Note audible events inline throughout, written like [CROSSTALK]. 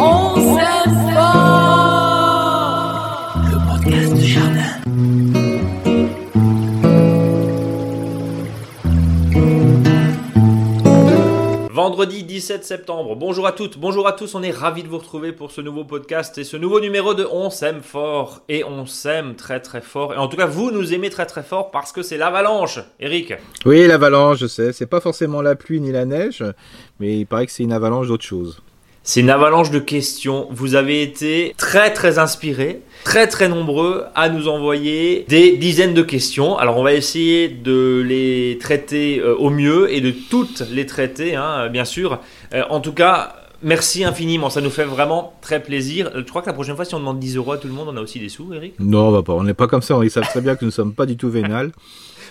On s'aime fort. Le podcast du jardin. Vendredi 17 septembre. Bonjour à toutes, bonjour à tous. On est ravis de vous retrouver pour ce nouveau podcast et ce nouveau numéro de On s'aime fort. Et on s'aime très très fort. Et en tout cas, vous nous aimez très très fort parce que c'est l'avalanche. Eric. Oui, l'avalanche, je sais. C'est pas forcément la pluie ni la neige, mais il paraît que c'est une avalanche d'autre chose. C'est une avalanche de questions. Vous avez été très très inspirés, très très nombreux à nous envoyer des dizaines de questions. Alors on va essayer de les traiter euh, au mieux et de toutes les traiter, hein, bien sûr. Euh, en tout cas, merci infiniment. Ça nous fait vraiment très plaisir. Euh, Je crois que la prochaine fois, si on demande 10 euros à tout le monde, on a aussi des sous, Eric? Non, on va pas. On n'est pas comme ça. Ils savent très bien que nous ne sommes pas du tout vénal.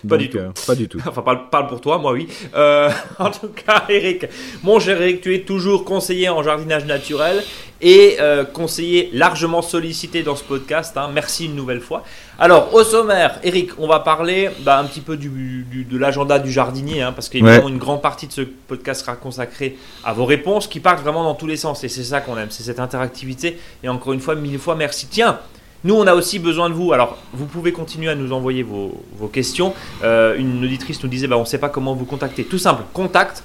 Pas du tout. euh, pas du tout. [LAUGHS] Enfin, parle, parle pour toi, moi oui. Euh, [LAUGHS] en tout cas, Eric, mon cher Eric, tu es toujours conseiller en jardinage naturel et euh, conseiller largement sollicité dans ce podcast. hein. Merci une nouvelle fois. Alors, au sommaire, Eric, on va parler bah, un petit peu du, du- de l'agenda du jardinier, hein, parce qu'évidemment, Ouais. une grande partie de ce podcast sera consacrée à vos réponses qui partent vraiment dans tous les sens. Et c'est ça qu'on aime, c'est cette interactivité. Et encore une fois, mille fois merci. Tiens, nous, on a aussi besoin de vous. Alors, vous pouvez continuer à nous envoyer vos, questions. Euh, une auditrice nous disait, bah, on ne sait pas comment vous contacter. Tout simple, contact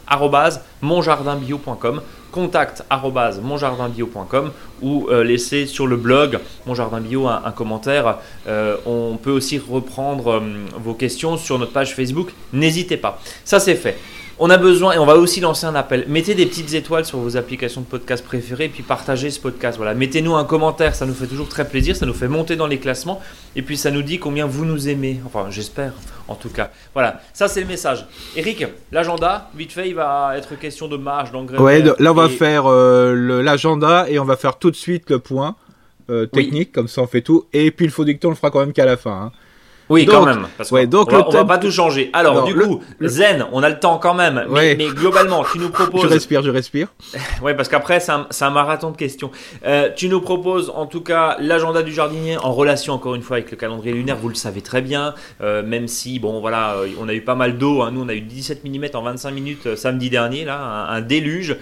monjardinbio.com contact monjardinbio.com ou euh, laissez sur le blog Mon Jardin Bio un, un commentaire. Euh, on peut aussi reprendre euh, vos questions sur notre page Facebook. N'hésitez pas. Ça, c'est fait. On a besoin, et on va aussi lancer un appel. Mettez des petites étoiles sur vos applications de podcast préférées, puis partagez ce podcast. Voilà, mettez-nous un commentaire, ça nous fait toujours très plaisir, ça nous fait monter dans les classements, et puis ça nous dit combien vous nous aimez. Enfin, j'espère, en tout cas. Voilà, ça c'est le message. Eric, l'agenda, vite fait, il va être question de marge, d'engrais. Ouais, là on va et- faire euh, l'agenda et on va faire tout de suite le point euh, Oui. technique, comme ça on fait tout. Et puis le faux dicton on le fera quand même qu'à la fin. hein. Oui, Donc- quand même. Parce ouais, donc on, va, on va thème- pas tout changer. Alors, Non, du le- coup, zen, on a le temps quand même. Mais, Ouais. mais globalement, tu nous Je proposes. respire, je respire. [LAUGHS] Ouais, parce qu'après, c'est un, un marathon de questions. Euh, tu nous proposes en tout cas l'agenda du jardinier en relation encore une fois avec le calendrier lunaire, vous le savez très bien, euh, même si, bon voilà, euh, on a eu pas mal d'eau, hein. nous on a eu 17 mm en 25 minutes euh, samedi dernier, là, un, un déluge.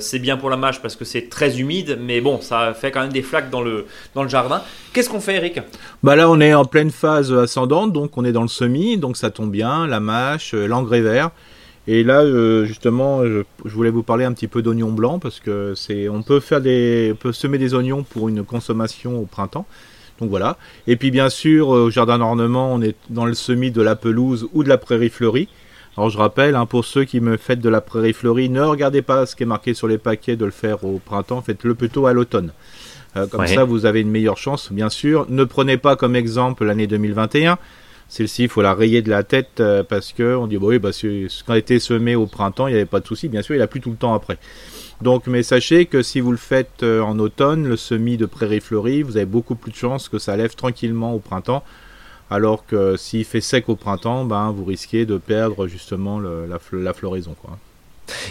C'est bien pour la mâche parce que c'est très humide, mais bon, ça fait quand même des flaques dans le, dans le jardin. Qu'est-ce qu'on fait, Eric? Bah là on est en pleine phase ascendante, donc on est dans le semis, donc ça tombe bien, la mâche, euh, l'engrais vert. Et là, euh, justement, je, je voulais vous parler un petit peu d'oignons blancs parce que c'est, on peut faire des, on peut semer des oignons pour une consommation au printemps. Donc voilà. Et puis bien sûr, euh, au jardin d'ornement, on est dans le semis de la pelouse ou de la prairie fleurie. Alors je rappelle, hein, pour ceux qui me faites de la prairie fleurie, ne regardez pas ce qui est marqué sur les paquets de le faire au printemps, faites-le plutôt à l'automne. Euh, comme Ouais. ça, vous avez une meilleure chance, bien sûr. Ne prenez pas comme exemple l'année 2021. Celle-ci, il faut la rayer de la tête euh, parce que on dit bah oui, bah, ce qui a été semé au printemps, il n'y avait pas de souci. Bien sûr, il a plu tout le temps après. Donc, mais sachez que si vous le faites euh, en automne, le semis de prairie fleurie, vous avez beaucoup plus de chances que ça lève tranquillement au printemps. Alors que s'il fait sec au printemps, ben, vous risquez de perdre justement le- la, fl- la floraison. Quoi.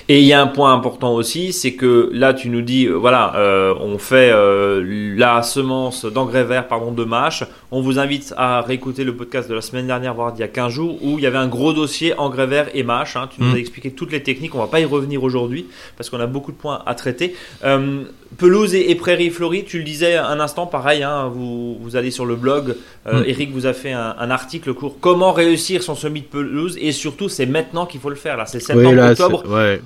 Et il y a un point important aussi, c'est que là tu nous dis, euh, voilà, euh, on fait euh, la semence d'engrais vert, pardon, de mâche. On vous invite à réécouter le podcast de la semaine dernière, voire d'il y a 15 jours, où il y avait un gros dossier engrais vert et mâche. hein. Tu nous Mm. as expliqué toutes les techniques, on va pas y revenir aujourd'hui, parce qu'on a beaucoup de points à traiter. Euh, pelouse et, et prairie fleurie, tu le disais un instant, pareil, hein, vous, vous allez sur le blog, Mm. Eric vous a fait un, un article court, comment réussir son semis de pelouse, et surtout c'est maintenant qu'il faut le faire, là, c'est septembre, Oui, là, octobre c'est- ouais.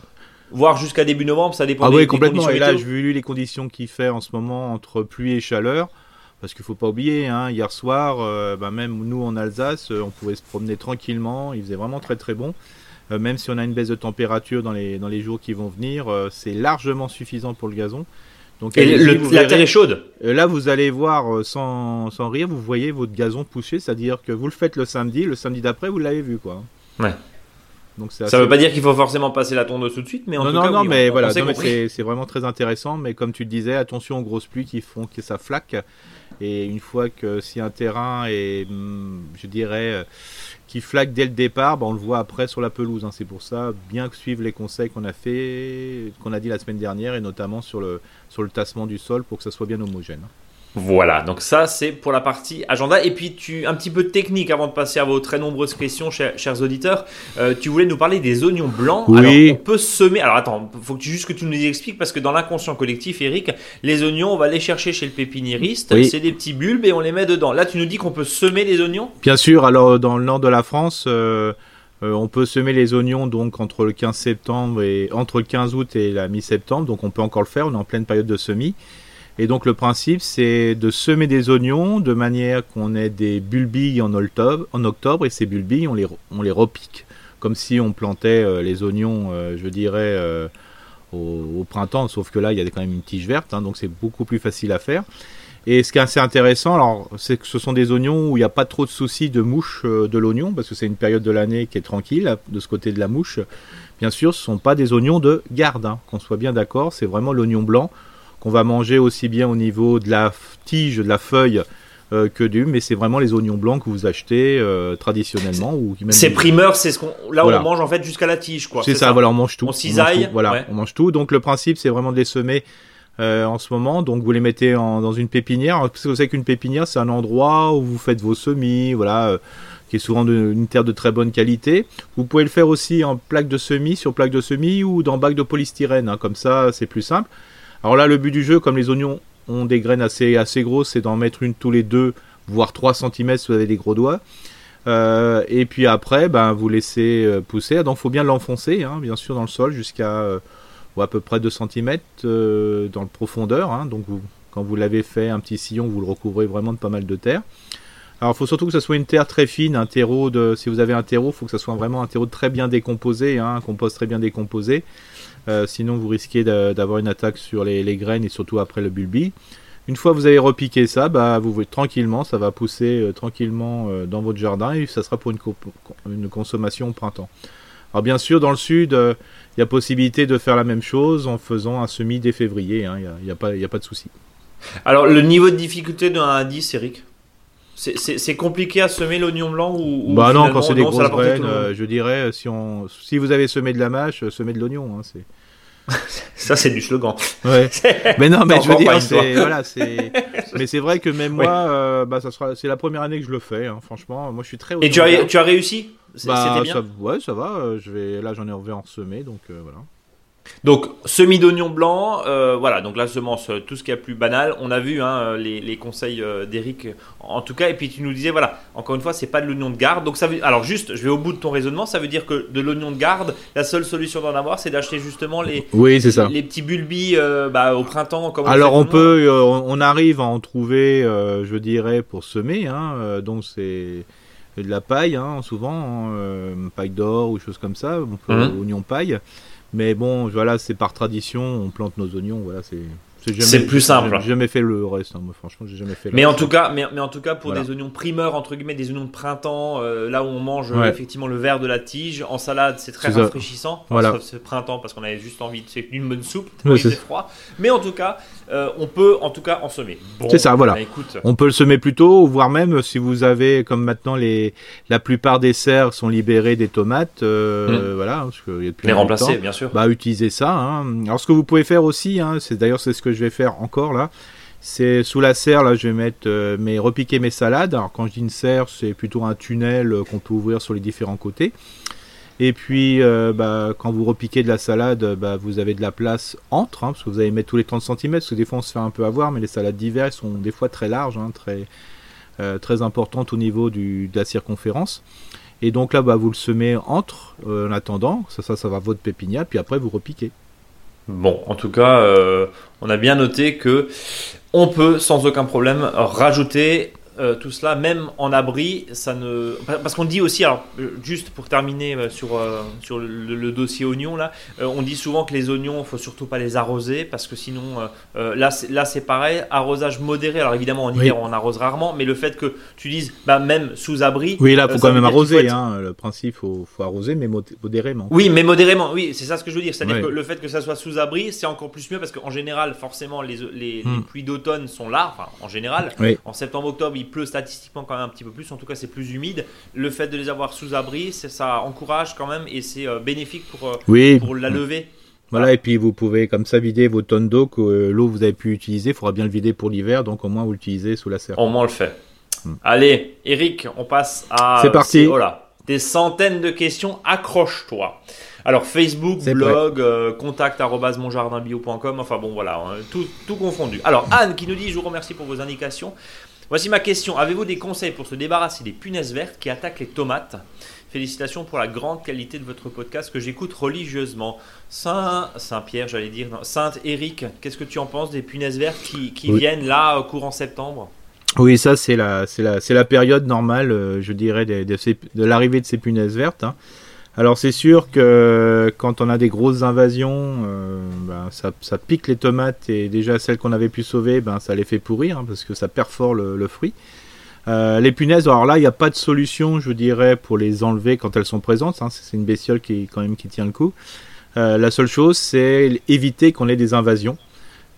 voire jusqu'à début novembre, ça dépend Ah des, oui, des complètement. conditions Et là, j'ai vu les conditions qu'il fait en ce moment entre pluie et chaleur. Parce qu'il faut pas oublier, hein, hier soir, euh, bah, même nous en Alsace, euh, on pouvait se promener tranquillement. Il faisait vraiment très très bon. Euh, même si on a une baisse de température dans les, dans les jours qui vont venir, euh, c'est largement suffisant pour le gazon. Donc Et le- la verrez. terre est chaude. Là, vous allez voir sans, sans rire, vous voyez votre gazon pousser, c'est-à-dire que vous le faites le samedi, le samedi d'après, vous l'avez vu, quoi. Ouais. Donc Ça assez- veut pas dire qu'il faut forcément passer la tondeuse tout de suite, mais en non, tout non, cas, non, oui, mais on- voilà, c'est vraiment très intéressant. Mais comme tu le disais, attention aux grosses pluies qui font que ça flaque. Et une fois que si un terrain est, hum, je dirais, euh, qui flaque dès le départ, bah, on le voit après sur la pelouse. hein. C'est pour ça, bien que suivre les conseils qu'on a fait, qu'on a dit la semaine dernière, et notamment sur le sur le tassement du sol pour que ça soit bien homogène. Voilà, donc ça c'est pour la partie agenda. Et puis tu un petit peu de technique avant de passer à vos très nombreuses questions, chers, chers auditeurs. Euh, tu voulais nous parler des oignons blancs. Oui. Alors on peut semer. Alors attends, faut que tu, juste que tu nous expliques parce que dans l'inconscient collectif, Eric, les oignons, on va les chercher chez le pépiniériste. Oui. C'est des petits bulbes et on les met dedans. Là, tu nous dis qu'on peut semer les oignons? Bien sûr, alors dans le nord de la France, euh, euh, on peut semer les oignons donc entre le 15 septembre et entre le 15 août et la mi-septembre, donc on peut encore le faire, on est en pleine période de semis. Et donc le principe c'est de semer des oignons de manière qu'on ait des bulbilles en octobre, et ces bulbilles on les, on les repique, comme si on plantait euh, les oignons, euh, je dirais, euh, au, printemps, sauf que là il y a quand même une tige verte, hein, donc c'est beaucoup plus facile à faire. Et ce qui est assez intéressant, c'est que ce sont des oignons où il n'y a pas trop de soucis de mouche de l'oignon, parce que c'est une période de l'année qui est tranquille, de ce côté de la mouche. Bien sûr, ce ne sont pas des oignons de garde, qu'on soit bien d'accord, c'est vraiment l'oignon blanc qu'on va manger aussi bien au niveau de la tige, de la feuille, euh, que du, mais c'est vraiment les oignons blancs que vous achetez euh, traditionnellement. ou C'est primeur, c'est ce qu'on. Là, Voilà. on mange en fait jusqu'à la tige, quoi. C'est ça, voilà, on mange tout. On cisaille, tout, Voilà, ouais. on mange tout. Donc le principe, c'est vraiment de les semer euh, en ce moment. Donc vous les mettez en- dans une pépinière. Parce que vous savez qu'une pépinière, c'est un endroit où vous faites vos semis, voilà, qui est souvent de- une terre de très bonne qualité. Vous pouvez le faire aussi en plaque de semis, sur plaque de semis ou dans bac de polystyrène. hein. Comme ça, c'est plus simple. Alors là, le but du jeu, comme les oignons ont des graines assez, assez grosses, c'est d'en mettre une tous les deux, voire 3 cm si vous avez des gros doigts. Euh, et puis après, ben, vous laissez euh, pousser. Donc, il faut bien l'enfoncer, hein, bien sûr, dans le sol jusqu'à euh, à peu près 2 cm dans le profondeur. hein. donc, quand vous l'avez fait, un petit sillon, vous le recouvrez vraiment de pas mal de terre. Alors, il faut surtout que ce soit une terre très fine, un terreau de. Si vous avez un terreau, il faut que ce soit vraiment un terreau très bien décomposé, hein, un compost très bien décomposé. Euh, sinon, vous risquez d'a- d'avoir une attaque sur les, graines et surtout après le bulbi. Une fois que vous avez repiqué ça, bah, vous voyez tranquillement, ça va pousser euh, tranquillement euh, dans votre jardin et ça sera pour une, co- une consommation au printemps. Alors bien sûr, dans le sud, il y a possibilité de faire la même chose en faisant un semis dès février. hein, Il n'y a, y a pas, y a pas de souci. Alors, le niveau de difficulté de 1 à 10, Eric? C'est- compliqué à semer l'oignon blanc ou, ou bah non, quand c'est des non, grosses graines, monde euh, je dirais, si, on, si vous avez semé de la mâche, euh, semez de l'oignon. hein, c'est... [LAUGHS] Ça, c'est du slogan. Ouais. [LAUGHS] mais non, mais je veux dire, c'est, voilà, c'est, [LAUGHS] mais c'est vrai que même Oui. moi, euh, bah, ça sera, c'est la première année que je le fais. hein, franchement, moi, je suis très. Et tu as, tu as réussi? Bah, bien? ça, ouais, ça va. euh, je vais, là, j'en ai enlevé en semé, donc euh, voilà. Donc, semis d'oignon blanc, euh, voilà, donc la semence, euh, tout ce qui est plus banal. On a vu hein, euh, les, les conseils d'Eric, en tout cas, et puis tu nous disais, voilà, encore une fois, c'est pas de l'oignon de garde. Donc, ça veut, alors juste, je vais au bout de ton raisonnement, ça veut dire que de l'oignon de garde, la seule solution d'en avoir, c'est d'acheter justement les, Oui, c'est ça. les petits bulbis euh, bah, au printemps. Comme Alors on peut, euh, on arrive à en trouver, euh, je dirais, pour semer. Hein, euh, donc c'est de la paille, hein, souvent, hein, paille d'or ou choses comme ça. On peut Mhm. oignon paille. Mais bon, voilà, c'est par tradition, on plante nos oignons. Voilà, c'est. C'est plus simple. J'ai jamais fait le reste. hein, moi, franchement, j'ai jamais fait. le Mais en reste. tout cas, mais, mais en tout cas pour Voilà. des oignons primeurs entre guillemets, des oignons de printemps, euh, là où on mange Ouais. effectivement le verre de la tige en salade, c'est très rafraîchissant. Enfin, Voilà. sauf ce printemps parce qu'on avait juste envie de c'est une bonne soupe, Ouais, oui, c'est froid. Mais en tout cas, euh, on peut en tout cas en semer. Bon, C'est ça, voilà. bah, écoute, On peut le semer plus tôt, voire même si vous avez, comme maintenant, les, la plupart des serres sont libérées des tomates, euh, voilà, parce qu'il y a depuis les remplacer bien sûr. bah utilisez ça. hein. Alors ce que vous pouvez faire aussi, hein, c'est d'ailleurs c'est ce que je vais faire encore là. C'est sous la serre là, je vais mettre euh, mes repiquer mes salades. Alors quand je dis une serre, c'est plutôt un tunnel euh, qu'on peut ouvrir sur les différents côtés. Et puis euh, bah, quand vous repiquez de la salade, euh, bah, vous avez de la place entre, hein, parce que vous allez mettre tous les 30 cm, parce que des fois on se fait un peu avoir, mais les salades d'hiver sont des fois très larges, hein, très très importantes au niveau du, de la circonférence. Et donc là, bah, vous le semez entre en attendant, ça, ça, ça va votre pépinière, puis après vous repiquez. Bon, en tout cas, euh, on a bien noté que on peut sans aucun problème rajouter euh, tout cela, même en abri. Ça ne parce qu'on dit aussi, alors euh, juste pour terminer euh, sur euh, sur le, le dossier oignon là, euh, on dit souvent que les oignons, faut surtout pas les arroser parce que sinon, là c'est- là c'est pareil, arrosage modéré. Alors évidemment en Oui. hiver on arrose rarement, mais le fait que tu dises, bah même sous abri. Oui, là, faut quand même faut arroser. être- Hein. Le principe, faut, faut arroser, mais mod- modérément. Oui, mais modérément, oui, c'est ça ce que je veux dire. C'est-à-dire que le fait que ça soit sous abri, c'est encore plus mieux parce qu'en général, forcément, les, les, les Hmm. pluies d'automne sont là, enfin, en général. Oui. En septembre-octobre, il pleut statistiquement quand même un petit peu plus, en tout cas, c'est plus humide. Le fait de les avoir sous abri, c'est- ça encourage quand même et c'est euh, bénéfique pour, euh, Oui, pour la levée. Voilà, et puis vous pouvez comme ça vider vos tonnes d'eau que euh, l'eau vous avez pu utiliser. Il faudra bien le vider pour l'hiver, donc au moins vous l'utilisez sous la serre. Au moins on le fait. Hmm. Allez, Eric, on passe à. C'est parti. Voilà. Des centaines de questions, accroche-toi. Alors Facebook, blog, euh, contact monjardinbio.com, enfin bon voilà, hein, tout, tout confondu. Alors Anne qui nous dit, je vous remercie pour vos indications. Voici ma question, avez-vous des conseils pour se débarrasser des punaises vertes qui attaquent les tomates? Félicitations pour la grande qualité de votre podcast que j'écoute religieusement. Saint, Saint-Pierre, j'allais dire, non, Sainte Eric, qu'est-ce que tu en penses des punaises vertes qui, qui Oui. viennent là au courant septembre? Oui, ça c'est la, c'est la, c'est la période normale, euh, je dirais, de, l'arrivée de ces punaises vertes. hein. Alors c'est sûr que quand on a des grosses invasions, euh, ben, ça, pique les tomates et déjà celles qu'on avait pu sauver, ben, ça les fait pourrir hein, parce que ça perfore le, fruit. Euh, les punaises, alors là, il n'y a pas de solution, je dirais, pour les enlever quand elles sont présentes. hein. C'est une bestiole qui, quand même, qui tient le coup. Euh, la seule chose, c'est éviter qu'on ait des invasions.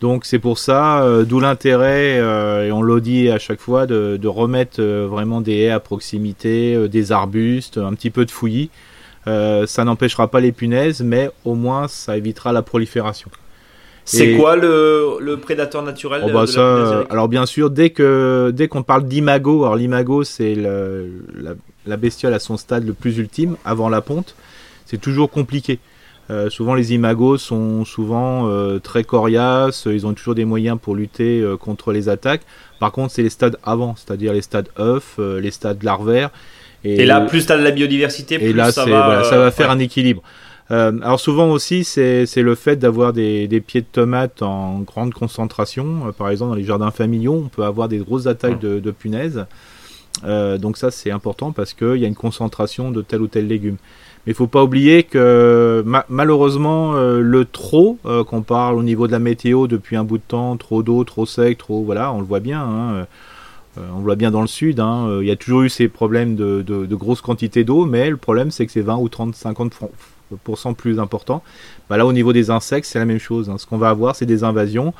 Donc c'est pour ça, euh, d'où l'intérêt, euh, et on le dit à chaque fois, de, remettre euh, vraiment des haies à proximité, euh, des arbustes, un petit peu de fouillis. Euh, ça n'empêchera pas les punaises, mais au moins ça évitera la prolifération. C'est quoi le, le prédateur naturel Oh bah de ça, la punaise, Eric alors bien sûr, dès que dès qu'on parle d'imago, alors l'imago c'est la bestiole à son stade le plus ultime avant la ponte, c'est toujours compliqué. Euh, souvent les imagos sont souvent euh, très coriaces, ils ont toujours des moyens pour lutter euh, contre les attaques. Par contre, c'est les stades avant, c'est-à-dire les stades œufs, les stades larvaires. Et là, plus t'as de la biodiversité, plus Et là, ça va, voilà, ça va faire ouais. un équilibre. Alors souvent aussi, c'est le fait d'avoir des, des pieds de tomates en grande concentration. Par exemple, dans les jardins familiaux, on peut avoir des grosses attaques de, de punaises. Donc ça, c'est important parce qu'il y a une concentration de tel ou tel légume. Mais il faut pas oublier que ma- malheureusement, euh, le trop, euh, qu'on parle au niveau de la météo depuis un bout de temps, trop d'eau, trop sec, trop... Voilà, on le voit bien. hein, euh, on le voit bien dans le sud, hein, euh, il y a toujours eu ces problèmes de, de, de grosses quantités d'eau, mais le problème c'est que c'est 20 ou 30, 50% plus important. Bah là au niveau des insectes c'est la même chose. hein. Ce qu'on va avoir c'est des invasions.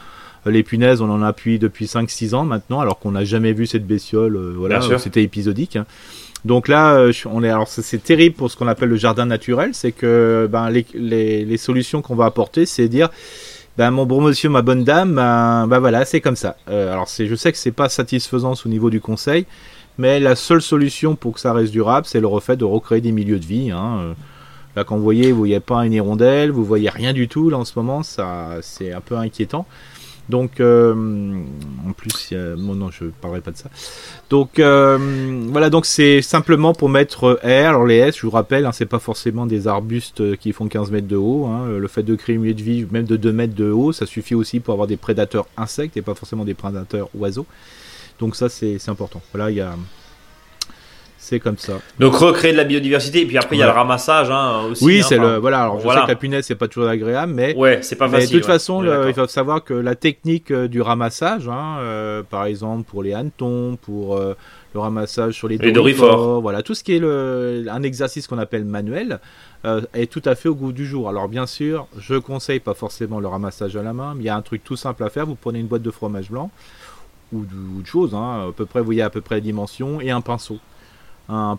Euh, Les punaises on en appuie depuis 5-6 ans maintenant alors qu'on n'a jamais vu cette bestiole. euh, voilà, c'était épisodique. Donc là, euh, on est alors c'est- terrible pour ce qu'on appelle le jardin naturel, c'est que ben, les, solutions qu'on va apporter, c'est dire ben mon bon monsieur, ma bonne dame, ben, ben voilà, c'est comme ça. Euh, alors je sais que c'est pas satisfaisant au niveau du conseil, mais la seule solution pour que ça reste durable, c'est le refait de recréer des milieux de vie. Hein. Euh, Là, quand vous voyez, vous voyez pas une hirondelle, vous voyez rien du tout. Là, en ce moment, ça, c'est un peu inquiétant. Donc, euh, en plus, bon, non, je parlerai pas de ça. Donc, euh, voilà, donc c'est simplement pour mettre haies. Alors, les haies, je vous rappelle, hein, c'est pas forcément des arbustes euh, qui font 15 mètres de haut. hein. Le fait de créer une milieu de vie, même de 2 mètres de haut, ça suffit aussi pour avoir des prédateurs insectes et pas forcément des prédateurs oiseaux. Donc, ça, c'est important. Voilà, il y a. C'est comme ça. Donc recréer de la biodiversité, et puis après il y a le ramassage hein, aussi. Oui, hein, c'est le. Voilà, alors je voilà. sais que la punaise, c'est pas toujours agréable, mais. Ouais, c'est pas Mais facile. de toute ouais. façon, le- il faut savoir que la technique euh, du ramassage, hein, euh, par exemple pour les hannetons, pour euh, le ramassage sur les, Les dorifores. voilà, tout ce qui est le, un exercice qu'on appelle manuel, euh, est tout à fait au goût du jour. Alors bien sûr, je conseille pas forcément le ramassage à la main, mais il y a un truc tout simple à faire. Vous prenez une boîte de fromage blanc ou de, ou de choses, à peu près, vous voyez à peu près la dimension, et un pinceau, un,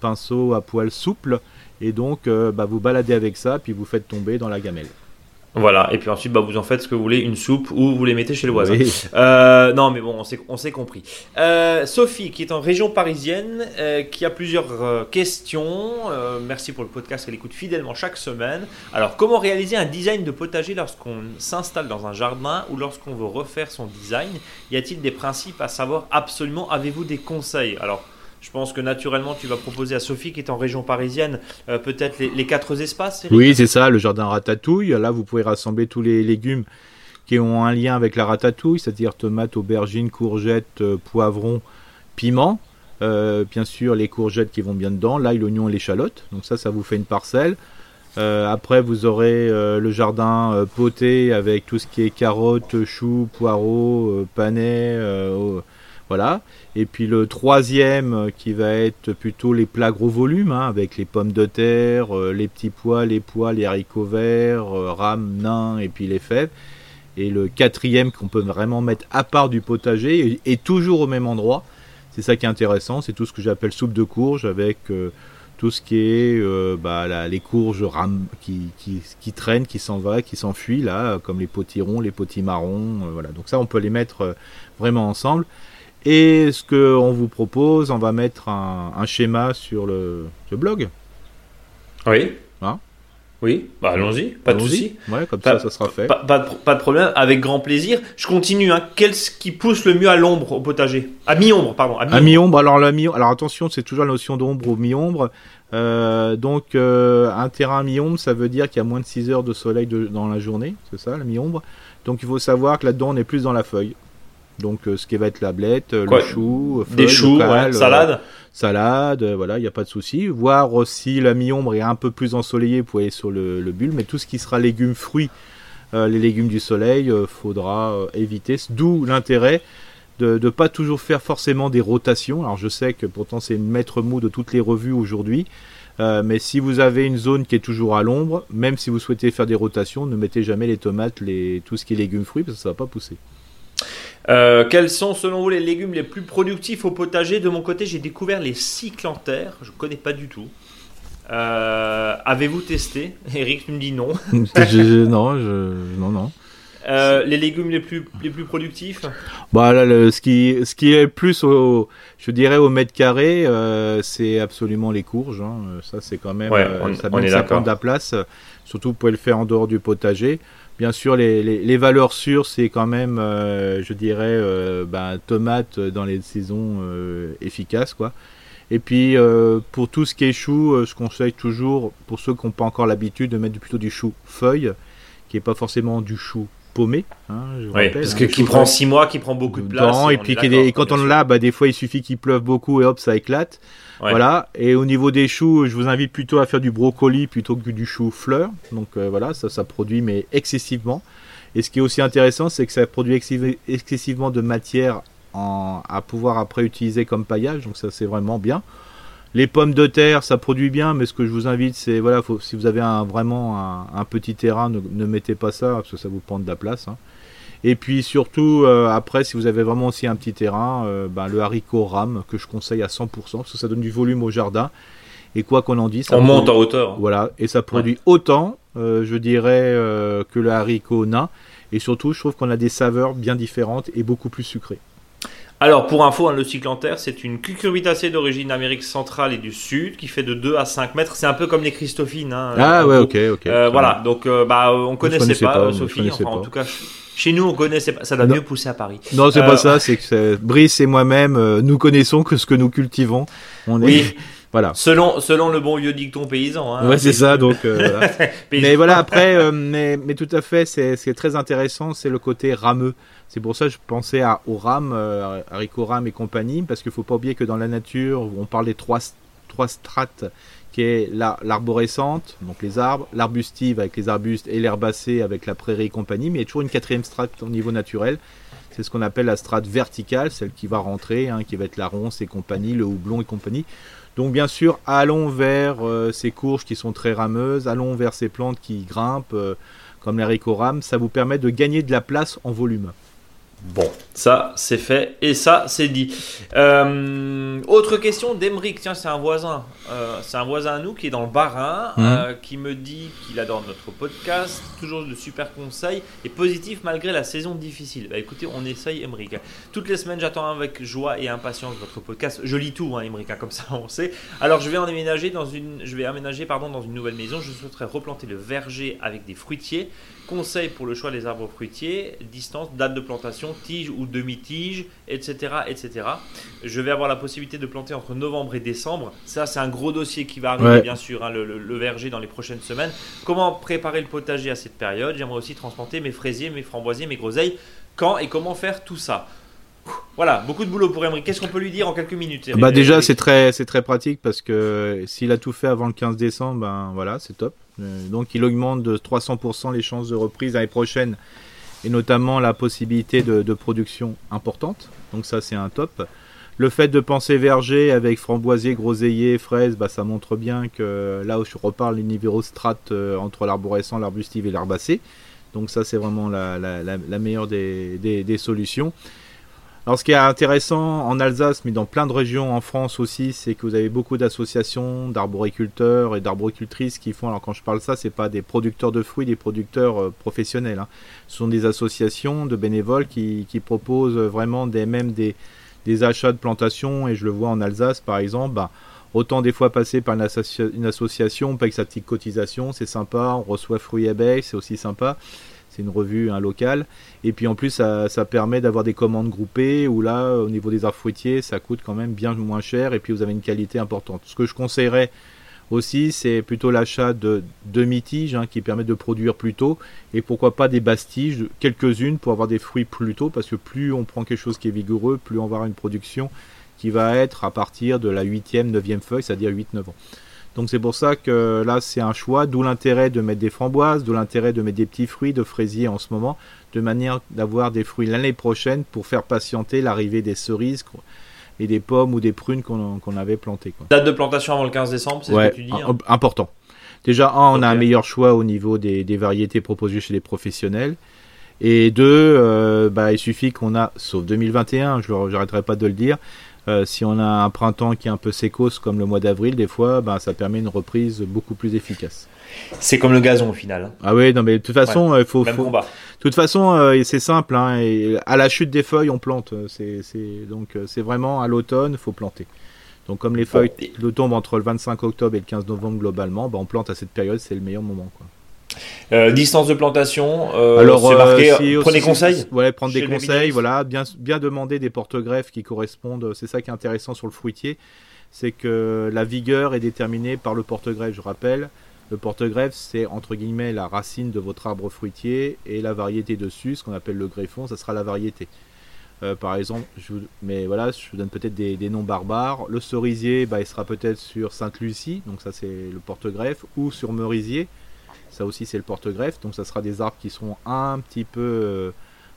pinceau à poil souple. Et donc, euh, bah, vous baladez avec ça, puis vous faites tomber dans la gamelle. Voilà, et puis ensuite bah, vous en faites ce que vous voulez, une soupe, ou vous les mettez chez le voisin. Oui. Euh, non, mais bon, on s'est, compris. Euh, Sophie, qui est en région parisienne, euh, qui a plusieurs questions. Merci pour le podcast qu'elle écoute fidèlement chaque semaine. Alors, comment réaliser un design de potager lorsqu'on s'installe dans un jardin ou lorsqu'on veut refaire son design? Y a-t-il des principes à savoir? Absolument Avez-vous des conseils? Alors, je pense que naturellement, tu vas proposer à Sophie, qui est en région parisienne, euh, peut-être les, les quatre espaces. Eric Oui, c'est ça, le jardin ratatouille. Là, vous pouvez rassembler tous les légumes qui ont un lien avec la ratatouille, c'est-à-dire tomates, aubergines, courgettes, euh, poivrons, piments. Euh, bien sûr, les courgettes qui vont bien dedans, l'ail, l'oignon et l'échalote. Donc ça, ça vous fait une parcelle. Euh, après, vous aurez euh, le jardin euh, poté avec tout ce qui est carottes, choux, poireaux, panais, voilà. Et puis le troisième euh, qui va être plutôt les plats gros volume, hein, avec les pommes de terre, euh, les petits pois, les pois, les haricots verts, euh, rames, nains et puis les fèves. Et le quatrième qu'on peut vraiment mettre à part du potager et, toujours au même endroit. C'est ça qui est intéressant, c'est tout ce que j'appelle soupe de courge avec euh, tout ce qui est bah, la- les courges ram- qui, qui, qui traînent, qui s'en va, qui s'enfuient là, comme les potirons, les potimarrons, voilà. Donc ça, on peut les mettre vraiment ensemble. Et ce qu'on vous propose, on va mettre un, un schéma sur le, le blog. Oui. Hein oui, bah allons-y, pas de Allons-y. souci. Ouais, comme Pas- ça, ça sera fait. Pas, pas de, pas de problème, avec grand plaisir. Je continue. Hein. Qu'est-ce qui pousse le mieux à l'ombre au potager? À mi-ombre, pardon. À mi-ombre, alors la mi alors attention, c'est toujours la notion d'ombre ou mi-ombre. Euh, donc euh, un terrain mi-ombre, ça veut dire qu'il y a moins de 6 heures de soleil de- dans la journée, c'est ça, la mi-ombre. Donc il faut savoir que là-dedans, on est plus dans la feuille. Donc euh, ce qui va être la blette, euh, Quoi le chou, euh, Des feuilles, choux, ouais, salade. salade, voilà, il n'y a pas de souci. Voir si la mi-ombre est un peu plus ensoleillée, vous pouvez aller sur le, le bulle, mais tout ce qui sera légumes, fruits, les légumes du soleil, faudra éviter. D'où l'intérêt de ne pas toujours faire forcément des rotations. Alors je sais que pourtant c'est le maître mot de toutes les revues aujourd'hui. Euh, mais si vous avez une zone qui est toujours à l'ombre, même si vous souhaitez faire des rotations, ne mettez jamais les tomates, les, tout ce qui est légumes fruits, parce que ça va pas pousser. Euh, quels sont selon vous les légumes les plus productifs au potager De mon côté, j'ai découvert les cyclanthères. Je ne connais pas du tout. Euh, Avez-vous testé? [LAUGHS] Eric, tu me dis non. [LAUGHS] Je- non, je, non, non. Euh, les légumes les plus, les plus productifs? Bah là, le- ce qui ce qui est plus au, je dirais au mètre carré, euh, c'est absolument les courges. hein. Ça c'est quand même, Ouais, on- ça, on est ça prend de la place. Surtout vous pouvez le faire en dehors du potager. Bien sûr, les, les, valeurs sûres, c'est quand même, euh, je dirais, euh, ben, tomates dans les saisons euh, efficaces, quoi. Et puis euh, pour tout ce qui est chou, je conseille toujours, pour ceux qui n'ont pas encore l'habitude, de mettre plutôt du chou feuille, qui est pas forcément du chou paumé. hein, je vous Oui, rappelle, parce hein, que qui prend feuille 6 mois, qui prend beaucoup de place. et puis quand on l'a, bah, des fois il suffit qu'il pleuve beaucoup et hop ça éclate. Ouais. Voilà. Et au niveau des choux, je vous invite plutôt à faire du brocoli plutôt que du chou fleur. Donc euh, voilà, ça ça produit mais excessivement. Et ce qui est aussi intéressant, c'est que ça produit excessive- excessivement de matière en, à pouvoir après utiliser comme paillage. Donc ça c'est vraiment bien. Les pommes de terre, ça produit bien, mais ce que je vous invite, c'est voilà, faut- si vous avez un, vraiment un, un petit terrain, ne, ne mettez pas ça parce que ça vous prend de la place. hein. Et puis surtout, euh, après, si vous avez vraiment aussi un petit terrain, euh, ben, le haricot rame que je conseille à 100% parce que ça donne du volume au jardin. Et quoi qu'on en dise, ça On monte en hauteur. Voilà, et ça produit autant, euh, je dirais, que le haricot nain. Et surtout, je trouve qu'on a des saveurs bien différentes et beaucoup plus sucrées. Alors, pour info, hein, le cyclanthère, c'est une cucurbitacée d'origine d'Amérique centrale et du Sud qui fait de 2 à 5 mètres. C'est un peu comme les Christophines. hein, ah ouais, ok, ok. Euh, voilà, donc euh, bah, on connaissait pas, pas, euh, Sophie. connaissais Enfin, en pas. tout cas, chez nous, on connaissait pas. Ça doit Non. mieux pousser à Paris. Non, c'est Euh, pas ça, c'est que Brice et moi-même, euh, nous connaissons que ce que nous cultivons. On est, Oui, [LAUGHS] voilà. selon, selon le bon vieux dicton paysan. hein. ouais, c'est ça, [LAUGHS] donc. euh. Mais voilà, après, euh, mais, mais tout à fait, c'est ce qui est très intéressant, c'est le côté rameux. C'est pour ça que je pensais à, au rame, euh, et compagnie, parce qu'il faut pas oublier que dans la nature, on parle des trois, strates, qui est la- l'arborescente, donc les arbres, l'arbustive avec les arbustes et l'herbacée avec la prairie et compagnie, mais il y a toujours une quatrième strate au niveau naturel. C'est ce qu'on appelle la strate verticale, celle qui va rentrer, hein, qui va être la ronce et compagnie, le houblon et compagnie. Donc bien sûr, allons vers euh, ces courges qui sont très rameuses, allons vers ces plantes qui grimpent, euh, comme l'haricot rame, ça vous permet de gagner de la place en volume. Bon, ça c'est fait et ça c'est dit. Euh, autre question d'Emeric, tiens c'est un voisin, Euh, c'est un voisin à nous qui est dans le Bas-Rhin, Mhm. euh, qui me dit qu'il adore notre podcast, toujours de super conseils et positif malgré la saison difficile. Bah écoutez, on essaye Emeric. Toutes les semaines j'attends avec joie et impatience votre podcast. Je lis tout, hein, Emeric, hein, comme ça on sait. Alors je vais en aménager dans une, je vais aménager pardon dans une nouvelle maison. Je souhaiterais replanter le verger avec des fruitiers. Conseils pour le choix des arbres fruitiers, distance, date de plantation, tige ou demi-tige, etc., etc. Je vais avoir la possibilité de planter entre novembre et décembre. Ça, c'est un gros dossier qui va arriver, Ouais. bien sûr, hein, le, le- le verger dans les prochaines semaines. Comment préparer le potager à cette période? J'aimerais aussi transplanter mes fraisiers, mes framboisiers, mes groseilles. Quand et comment faire tout ça? Voilà, beaucoup de boulot pour Emery. Qu'est-ce qu'on peut lui dire en quelques minutes Bah déjà c'est très c'est très pratique parce que s'il a tout fait avant le 15 décembre, ben voilà c'est top. Euh, donc il augmente de 300% les chances de reprise l'année prochaine et notamment la possibilité de, production importante. Donc ça c'est un top. Le fait de penser verger avec framboisier, groseillier, fraises, bah, ça montre bien que là où je reparle les niveaux strates euh, entre l'arborescent, l'arbustive et l'herbacée. Donc ça c'est vraiment la, meilleure des solutions. Alors ce qui est intéressant en Alsace, mais dans plein de régions en France aussi, c'est que vous avez beaucoup d'associations d'arboriculteurs et d'arboricultrices qui font, alors quand je parle ça, c'est pas des producteurs de fruits, des producteurs euh, professionnels. Hein. Ce sont des associations de bénévoles qui, qui proposent vraiment des, même des, des, achats de plantations, et je le vois en Alsace par exemple, bah, autant des fois passer par une, association, on paye sa petite cotisation, c'est sympa, on reçoit fruits et abeilles, c'est aussi sympa c'est une revue, un local. Et puis en plus, ça, permet d'avoir des commandes groupées où là, au niveau des arbres fruitiers, ça coûte quand même bien moins cher et puis vous avez une qualité importante. Ce que je conseillerais aussi, c'est plutôt l'achat de demi-tiges hein, qui permettent de produire plus tôt et pourquoi pas des bastiges, quelques-unes pour avoir des fruits plus tôt parce que plus on prend quelque chose qui est vigoureux, plus on va avoir une production qui va être à partir de la 8e, 9e feuille, c'est-à-dire 8-9 ans. Donc c'est pour ça que là c'est un choix, d'où l'intérêt de mettre des framboises, d'où l'intérêt de mettre des petits fruits, de fraisiers en ce moment, de manière d'avoir des fruits l'année prochaine pour faire patienter l'arrivée des cerises et des pommes ou des prunes qu'on avait plantées. Date de plantation avant le 15 décembre, c'est ce que tu dis hein Important. Déjà, un, on a un meilleur choix au niveau des, variétés proposées chez les professionnels. Et deux, euh, bah, il suffit qu'on a, sauf 2021, je n'arrêterai pas de le dire, euh, si on a un printemps qui est un peu sécos comme le mois d'avril, des fois, ben, ça permet une reprise beaucoup plus efficace. C'est comme le gazon au final. Ah oui, non mais de toute façon, il euh, faut. Même Combat. De toute façon, euh, c'est simple. Hein, et à la chute des feuilles, on plante. C'est donc c'est vraiment à l'automne, faut planter. Donc comme les feuilles tombent entre le 25 octobre et le 15 novembre globalement, ben, on plante à cette période, c'est le meilleur moment. Quoi. Euh, distance de plantation, euh, Alors, c'est marqué, euh, prenez conseil. Ouais, prendre des conseils, voilà, bien, bien demander des porte-greffes qui correspondent. C'est ça qui est intéressant sur le fruitier, c'est que la vigueur est déterminée par le porte-greffe. Je rappelle, le porte-greffe, c'est entre guillemets la racine de votre arbre fruitier et la variété dessus, ce qu'on appelle le greffon, ça sera la variété. par exemple, je mais voilà, je vous donne peut-être des, des, noms barbares. Le cerisier, bah, il sera peut-être sur Sainte-Lucie, donc ça c'est le porte-greffe, ou sur Merisier, ça aussi, c'est le porte-greffe. Donc, ça sera des arbres qui seront un petit peu, euh,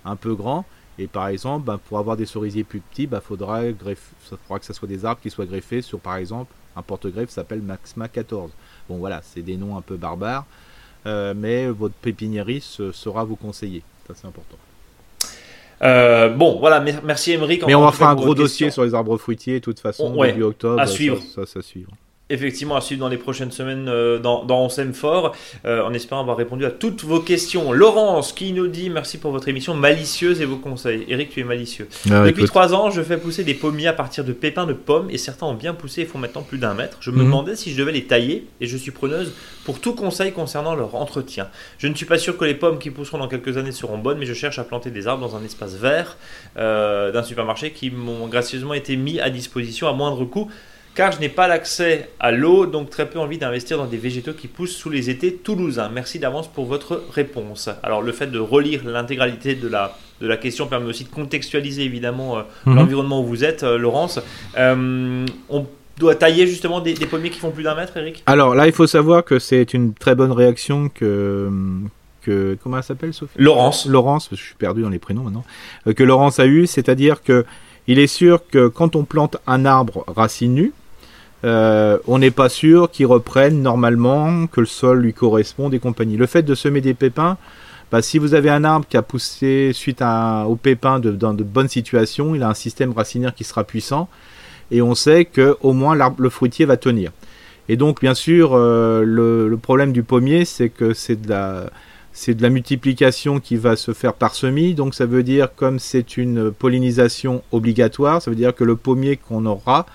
un peu grands. Et par exemple, bah, pour avoir des cerisiers plus petits, bah, faudra, ça faudra que ce soit des arbres qui soient greffés sur, par exemple, un porte-greffe s'appelle Maxima 14. Bon, voilà, c'est des noms un peu barbares. Euh, mais votre pépiniériste saura vous conseiller. Ça, c'est important. Euh, bon, voilà, merci Émeric. Mais on va faire un gros dossier sur les arbres fruitiers, de toute façon, début octobre. À suivre. Ça, ça, ça suivre effectivement à suivre dans les prochaines semaines euh, dans, dans On s'aime fort, euh, en espérant avoir répondu à toutes vos questions. Laurence qui nous dit merci pour votre émission malicieuse et vos conseils. Eric, tu es malicieux. Ah, Depuis trois ans, je fais pousser des pommiers à partir de pépins de pommes et certains ont bien poussé et font maintenant plus d'un mètre. Je me mhm. demandais si je devais les tailler et je suis preneuse pour tout conseil concernant leur entretien. Je ne suis pas sûr que les pommes qui pousseront dans quelques années seront bonnes, mais je cherche à planter des arbres dans un espace vert euh, d'un supermarché qui m'ont gracieusement été mis à disposition à moindre coût car je n'ai pas l'accès à l'eau, donc très peu envie d'investir dans des végétaux qui poussent sous les étés toulousains. Merci d'avance pour votre réponse. Alors le fait de relire l'intégralité de la, de la question permet aussi de contextualiser évidemment euh, mhm. l'environnement où vous êtes, euh, Laurence. Euh, on doit tailler justement des, pommiers qui font plus d'un mètre, Eric? Alors là, il faut savoir que c'est une très bonne réaction que, que comment elle s'appelle Sophie? Laurence. Laurence, parce que je suis perdu dans les prénoms maintenant. que Laurence a eu, c'est-à-dire que il est sûr que quand on plante un arbre racine nue, euh, on n'est pas sûr qu'il reprenne normalement, que le sol lui corresponde et compagnie. Le fait de semer des pépins, bah, si vous avez un arbre qui a poussé suite à, au pépin dans de bonnes situations, il a un système racinaire qui sera puissant et on sait que au moins le fruitier va tenir. Et donc bien sûr, euh, le, le, problème du pommier, c'est que c'est de la c'est de la multiplication qui va se faire par semis, donc ça veut dire comme c'est une pollinisation obligatoire, ça veut dire que le pommier qu'on aura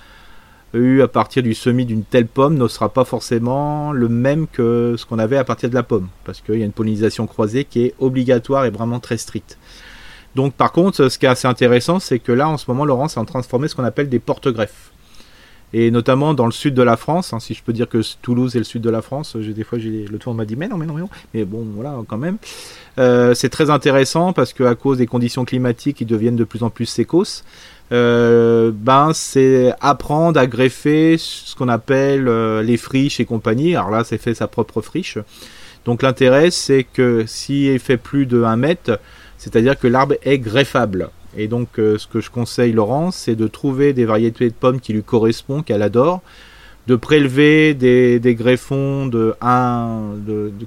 eu à partir du semis d'une telle pomme ne sera pas forcément le même que ce qu'on avait à partir de la pomme, parce qu'il y a une pollinisation croisée qui est obligatoire et vraiment très stricte. Donc par contre, ce qui est assez intéressant, c'est que là, en ce moment, Laurence est en train de former ce qu'on appelle des porte-greffes. Et notamment dans le sud de la France, hein, si je peux dire que Toulouse est le sud de la France, des fois le tour m'a dit mais non mais non mais non, mais bon voilà quand même. Euh, c'est très intéressant parce que à cause des conditions climatiques, ils deviennent de plus en plus sécos. Euh, ben c'est apprendre à greffer ce qu'on appelle euh, les friches et compagnie. Alors là, c'est fait sa propre friche. Donc l'intérêt, c'est que s'il fait plus de 1 mètre, c'est-à-dire que l'arbre est greffable. Et donc euh, ce que je conseille Laurence, c'est de trouver des variétés de pommes qui lui correspondent, qu'elle adore, de prélever des, greffons de 1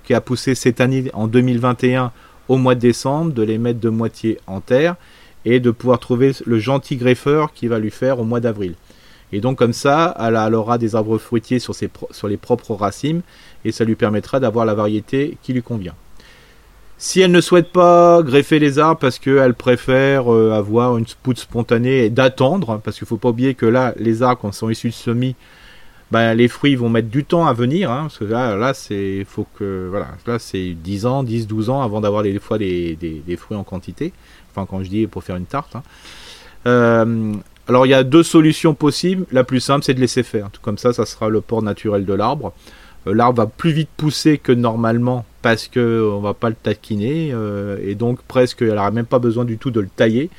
qui a poussé cette année en 2021 au mois de décembre, de les mettre de moitié en terre et de pouvoir trouver le gentil greffeur qui va lui faire au mois d'avril. Et donc comme ça, elle, aura des arbres fruitiers sur, sur les propres racines et ça lui permettra d'avoir la variété qui lui convient. Si elle ne souhaite pas greffer les arbres parce qu'elle préfère euh, avoir une poutre spontanée et d'attendre, parce qu'il ne faut pas oublier que là, les arbres, quand ils sont issus de semis, ben, les fruits vont mettre du temps à venir, hein, parce que là, là c'est voilà, là c'est 10 ans, 10, 12 ans avant d'avoir des fois des, fruits en quantité. Enfin, quand je dis pour faire une tarte. Hein. Euh, alors, il y a deux solutions possibles. La plus simple, c'est de laisser faire. Tout comme ça, ça sera le port naturel de l'arbre. Euh, l'arbre va plus vite pousser que normalement parce que on va pas le taquiner euh, et donc presque, elle n'aura même pas besoin du tout de le tailler.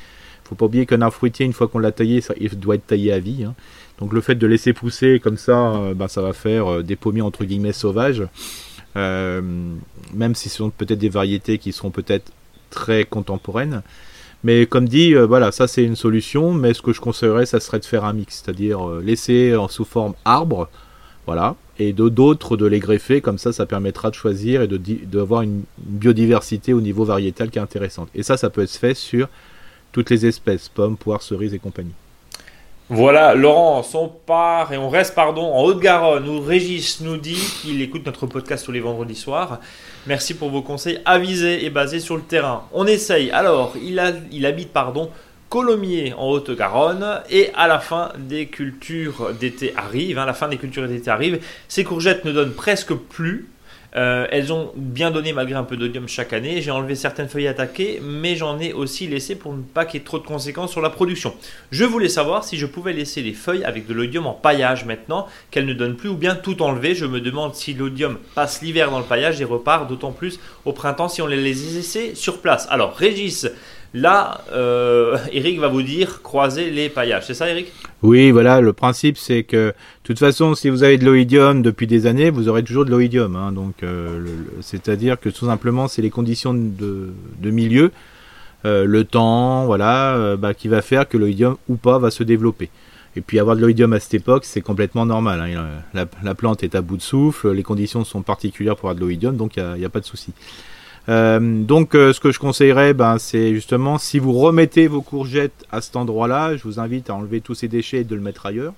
Faut pas oublier qu'un arbre fruitier, une fois qu'on l'a taillé, ça, il doit être taillé à vie. Hein. Donc le fait de laisser pousser comme ça, ben, ça va faire des pommiers entre guillemets sauvages. même si ce sont peut-être des variétés qui seront peut-être très contemporaines. Mais comme dit, euh, voilà, ça c'est une solution, mais ce que je conseillerais, ça serait de faire un mix, c'est-à-dire euh, laisser en sous forme arbre, voilà, et d'autres de, les greffer, comme ça, ça permettra de choisir et d'avoir une biodiversité au niveau variétal qui est intéressante. Et ça, ça peut être fait sur toutes les espèces, pommes, poires, cerises et compagnie. Voilà, Laurent, on part et on reste pardon en Haute-Garonne où Régis nous dit qu'il écoute notre podcast tous les vendredis soirs. Merci pour vos conseils avisés et basés sur le terrain. On essaye. Alors, il, a, il habite pardon Colomiers en Haute-Garonne et à la fin des cultures d'été arrive, hein, la fin des cultures d'été arrive, ces courgettes ne donnent presque plus euh, elles ont bien donné malgré un peu d'odium chaque année. J'ai enlevé certaines feuilles attaquées, mais j'en ai aussi laissé pour ne pas qu'il y ait trop de conséquences sur la production. Je voulais savoir si je pouvais laisser les feuilles avec de l'odium en paillage maintenant qu'elles ne donnent plus ou bien tout enlever. Je me demande si l'odium passe l'hiver dans le paillage et repart d'autant plus au printemps si on les laissait sur place. Alors Régis, Là, euh, [LAUGHS] Eric va vous dire croiser les paillages. C'est ça, Eric? Oui, voilà. Le principe, c'est que, de toute façon, si vous avez de l'oïdium depuis des années, vous aurez toujours de l'oïdium. Hein. donc, euh, c'est-à-dire que tout simplement, c'est les conditions de, milieu, euh, le temps, voilà, bah, qui va faire que l'oïdium ou pas va se développer. Et puis avoir de l'oïdium à cette époque, c'est complètement normal. Hein. La, plante est à bout de souffle, les conditions sont particulières pour avoir de l'oïdium, donc il n'y a, pas de souci. Euh, donc, euh, ce que je conseillerais, ben, c'est justement si vous remettez vos courgettes à cet endroit-là, je vous invite à enlever tous ces déchets et de le mettre ailleurs.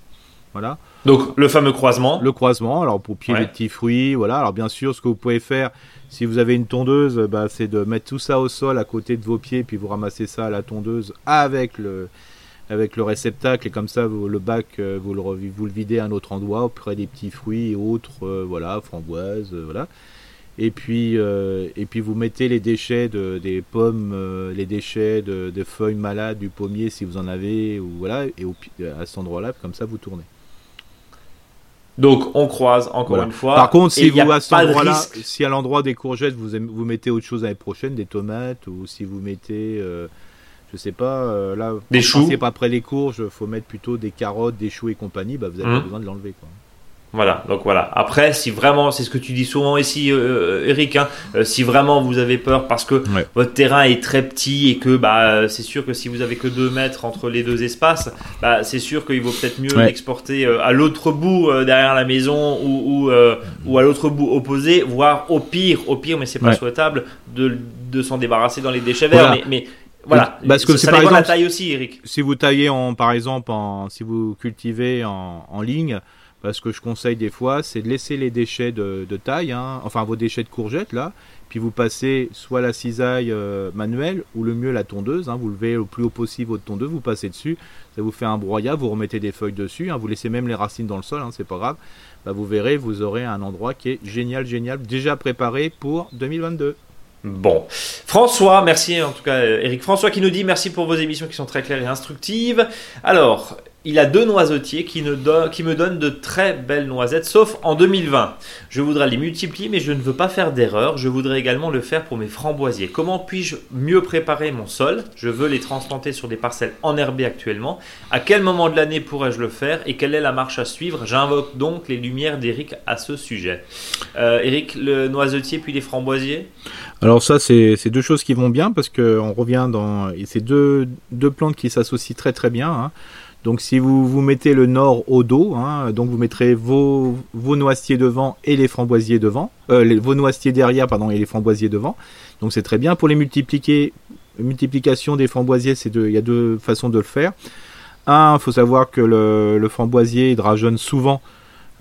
Voilà. Donc, le fameux croisement. Le croisement, alors pour pied les petits fruits, voilà. Alors, bien sûr, ce que vous pouvez faire, si vous avez une tondeuse, ben, c'est de mettre tout ça au sol à côté de vos pieds, puis vous ramassez ça à la tondeuse avec le, avec le réceptacle et comme ça le bac vous le, vous le videz à un autre endroit auprès des petits fruits et autres voilà framboises voilà et puis, euh, et puis vous mettez les déchets de, des pommes, euh, les déchets de, feuilles malades du pommier si vous en avez, ou voilà, et à cet endroit-là, comme ça vous tournez. Donc on croise encore une fois. Par contre, si vous à cet endroit-là, si à l'endroit des courgettes vous, vous mettez autre chose l'année prochaine, des tomates, ou si vous mettez, euh, je sais pas, là, des choux. pas après les courges, faut mettre plutôt des carottes, des choux et compagnie, bah, vous avez pas mmh. besoin de l'enlever. Quoi. Voilà, donc voilà. Après, si vraiment, c'est ce que tu dis souvent ici, euh, Eric, hein, euh, si vraiment vous avez peur parce que votre terrain est très petit et que bah, c'est sûr que si vous avez que 2 mètres entre les deux espaces, bah, c'est sûr qu'il vaut peut-être mieux l'exporter euh, à l'autre bout derrière la maison ou, ou, ou à l'autre bout opposé, voire au pire, au pire, mais c'est pas souhaitable, de, de s'en débarrasser dans les déchets verts. Mais, mais voilà, parce que c'est par exemple, la taille aussi, Eric. Si vous taillez en, par exemple, en, si vous cultivez en, en ligne, ce que je conseille des fois, c'est de laisser les déchets de, taille, hein, enfin vos déchets de courgettes là, puis vous passez soit la cisaille euh, manuelle ou le mieux la tondeuse. Hein, vous levez au plus haut possible votre tondeuse, vous passez dessus, ça vous fait un broyat, vous remettez des feuilles dessus, hein, vous laissez même les racines dans le sol, c'est pas grave. Bah, vous verrez, vous aurez un endroit qui est génial, génial, déjà préparé pour 2022. Bon. François, merci en tout cas Eric. François qui nous dit merci pour vos émissions qui sont très claires et instructives. Alors, il a deux noisetiers qui, me donnent de très belles noisettes, sauf en 2020. Je voudrais les multiplier, mais je ne veux pas faire d'erreur. Je voudrais également le faire pour mes framboisiers. Comment puis-je mieux préparer mon sol? Je veux les transplanter sur des parcelles enherbées actuellement. À quel moment de l'année pourrais-je le faire? Et quelle est la marche à suivre? J'invoque donc les lumières d'Eric à ce sujet. Euh, Eric, le noisetier puis les framboisiers? Alors ça, c'est deux choses qui vont bien parce qu'on revient dans... C'est deux, deux plantes qui s'associent très très bien. Hein. Donc si vous vous mettez le nord au dos, hein, donc vous mettrez vos, vos noisetiers devant et les framboisiers devant, euh, vos noisetiers derrière pardon et les framboisiers devant. Donc c'est très bien pour les multiplier. multiplication des framboisiers, c'est il y a deux façons de le faire. Un, faut savoir que le, le framboisier il rajeunne souvent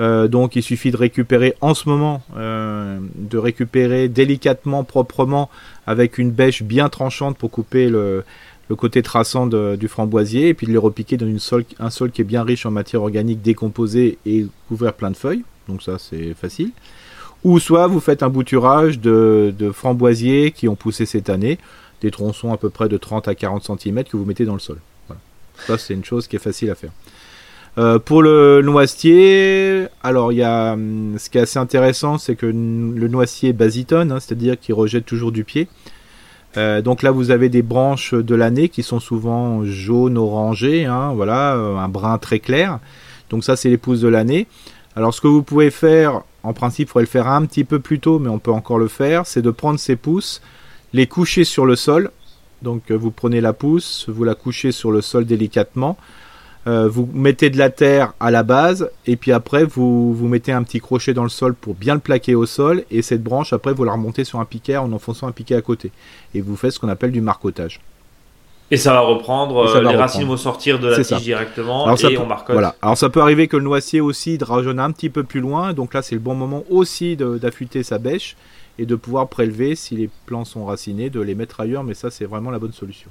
euh, donc il suffit de récupérer en ce moment, euh, de récupérer délicatement, proprement, avec une bêche bien tranchante pour couper le, côté traçant du framboisier, et puis de le repiquer dans une sol, un sol qui est bien riche en matière organique décomposée et couvert plein de feuilles. Donc ça c'est facile. Ou soit vous faites un bouturage de, de framboisiers qui ont poussé cette année, des tronçons à peu près de 30 à 40 cm que vous mettez dans le sol. Ça c'est une chose qui est facile à faire. Euh, pour le noisetier, alors il y a hum, ce qui est assez intéressant, c'est que le noisetier basitone, hein, c'est-à-dire qu'il rejette toujours du pied. Euh, donc là, vous avez des branches de l'année qui sont souvent jaunes, orangées, hein, voilà, euh, un brun très clair. Donc ça, c'est les pousses de l'année. Alors ce que vous pouvez faire, en principe, il faudrait le faire un petit peu plus tôt, mais on peut encore le faire, c'est de prendre ces pousses, les coucher sur le sol. Donc vous prenez la pousse, vous la couchez sur le sol délicatement. Euh, vous mettez de la terre à la base et puis après vous, vous mettez un petit crochet dans le sol pour bien le plaquer au sol et cette branche après vous la remontez sur un piquet en enfonçant un piquet à côté et vous faites ce qu'on appelle du marcotage. Et ça va reprendre, euh, les racines vont sortir de la tige directement Alors et on marcote. Voilà. Alors ça peut arriver que le noisier aussi rajeunne un petit peu plus loin, donc là c'est le bon moment aussi d'affûter sa bêche et de pouvoir prélever si les plants sont racinés, de les mettre ailleurs, mais ça c'est vraiment la bonne solution.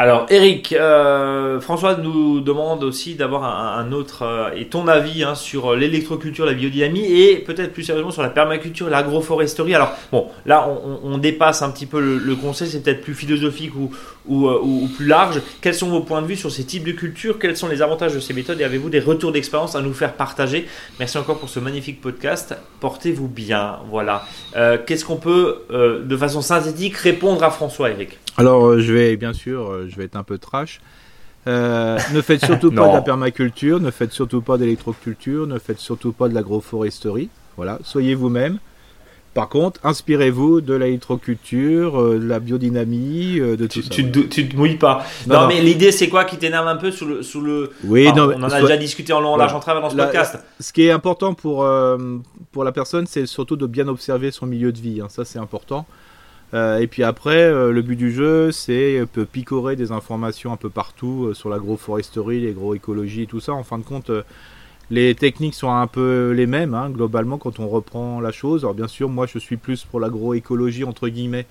Alors, Eric, euh, François nous demande aussi d'avoir un, autre euh, et ton avis hein, sur l'électroculture, la biodynamie et peut-être plus sérieusement sur la permaculture l'agroforesterie. Alors, bon, là, on, dépasse un petit peu le, conseil, c'est peut-être plus philosophique ou, euh, ou, plus large. Quels sont vos points de vue sur ces types de cultures? Quels sont les avantages de ces méthodes? Et avez-vous des retours d'expérience à nous faire partager? Merci encore pour ce magnifique podcast. Portez-vous bien. Voilà. Qu'est-ce qu'on peut, de façon synthétique, répondre à François, Eric? Alors, je vais bien sûr je vais être un peu trash. Euh, ne faites surtout [LAUGHS] pas de la permaculture, ne faites surtout pas d'électroculture, ne faites surtout pas de l'agroforesterie. Voilà, soyez vous-même. Par contre, inspirez-vous de l'électroculture, euh, de la biodynamie, euh, de tout tu, ça. Tu, tu, te mouilles pas. Non, mais l'idée, c'est quoi qui t'énerve un peu sous le. Sous le... Oui, non, on en a déjà discuté en long, en large, en travers dans ce podcast. Ce qui est important pour, pour la personne, c'est surtout de bien observer son milieu de vie. Hein. Ça, c'est important. Euh, et puis après, euh, le but du jeu, c'est peut picorer des informations un peu partout euh, sur l'agroforesterie, l'agroécologie et tout ça. En fin de compte, les techniques sont un peu les mêmes, hein, globalement, quand on reprend la chose. Alors bien sûr, moi, je suis plus pour l'agroécologie, entre guillemets,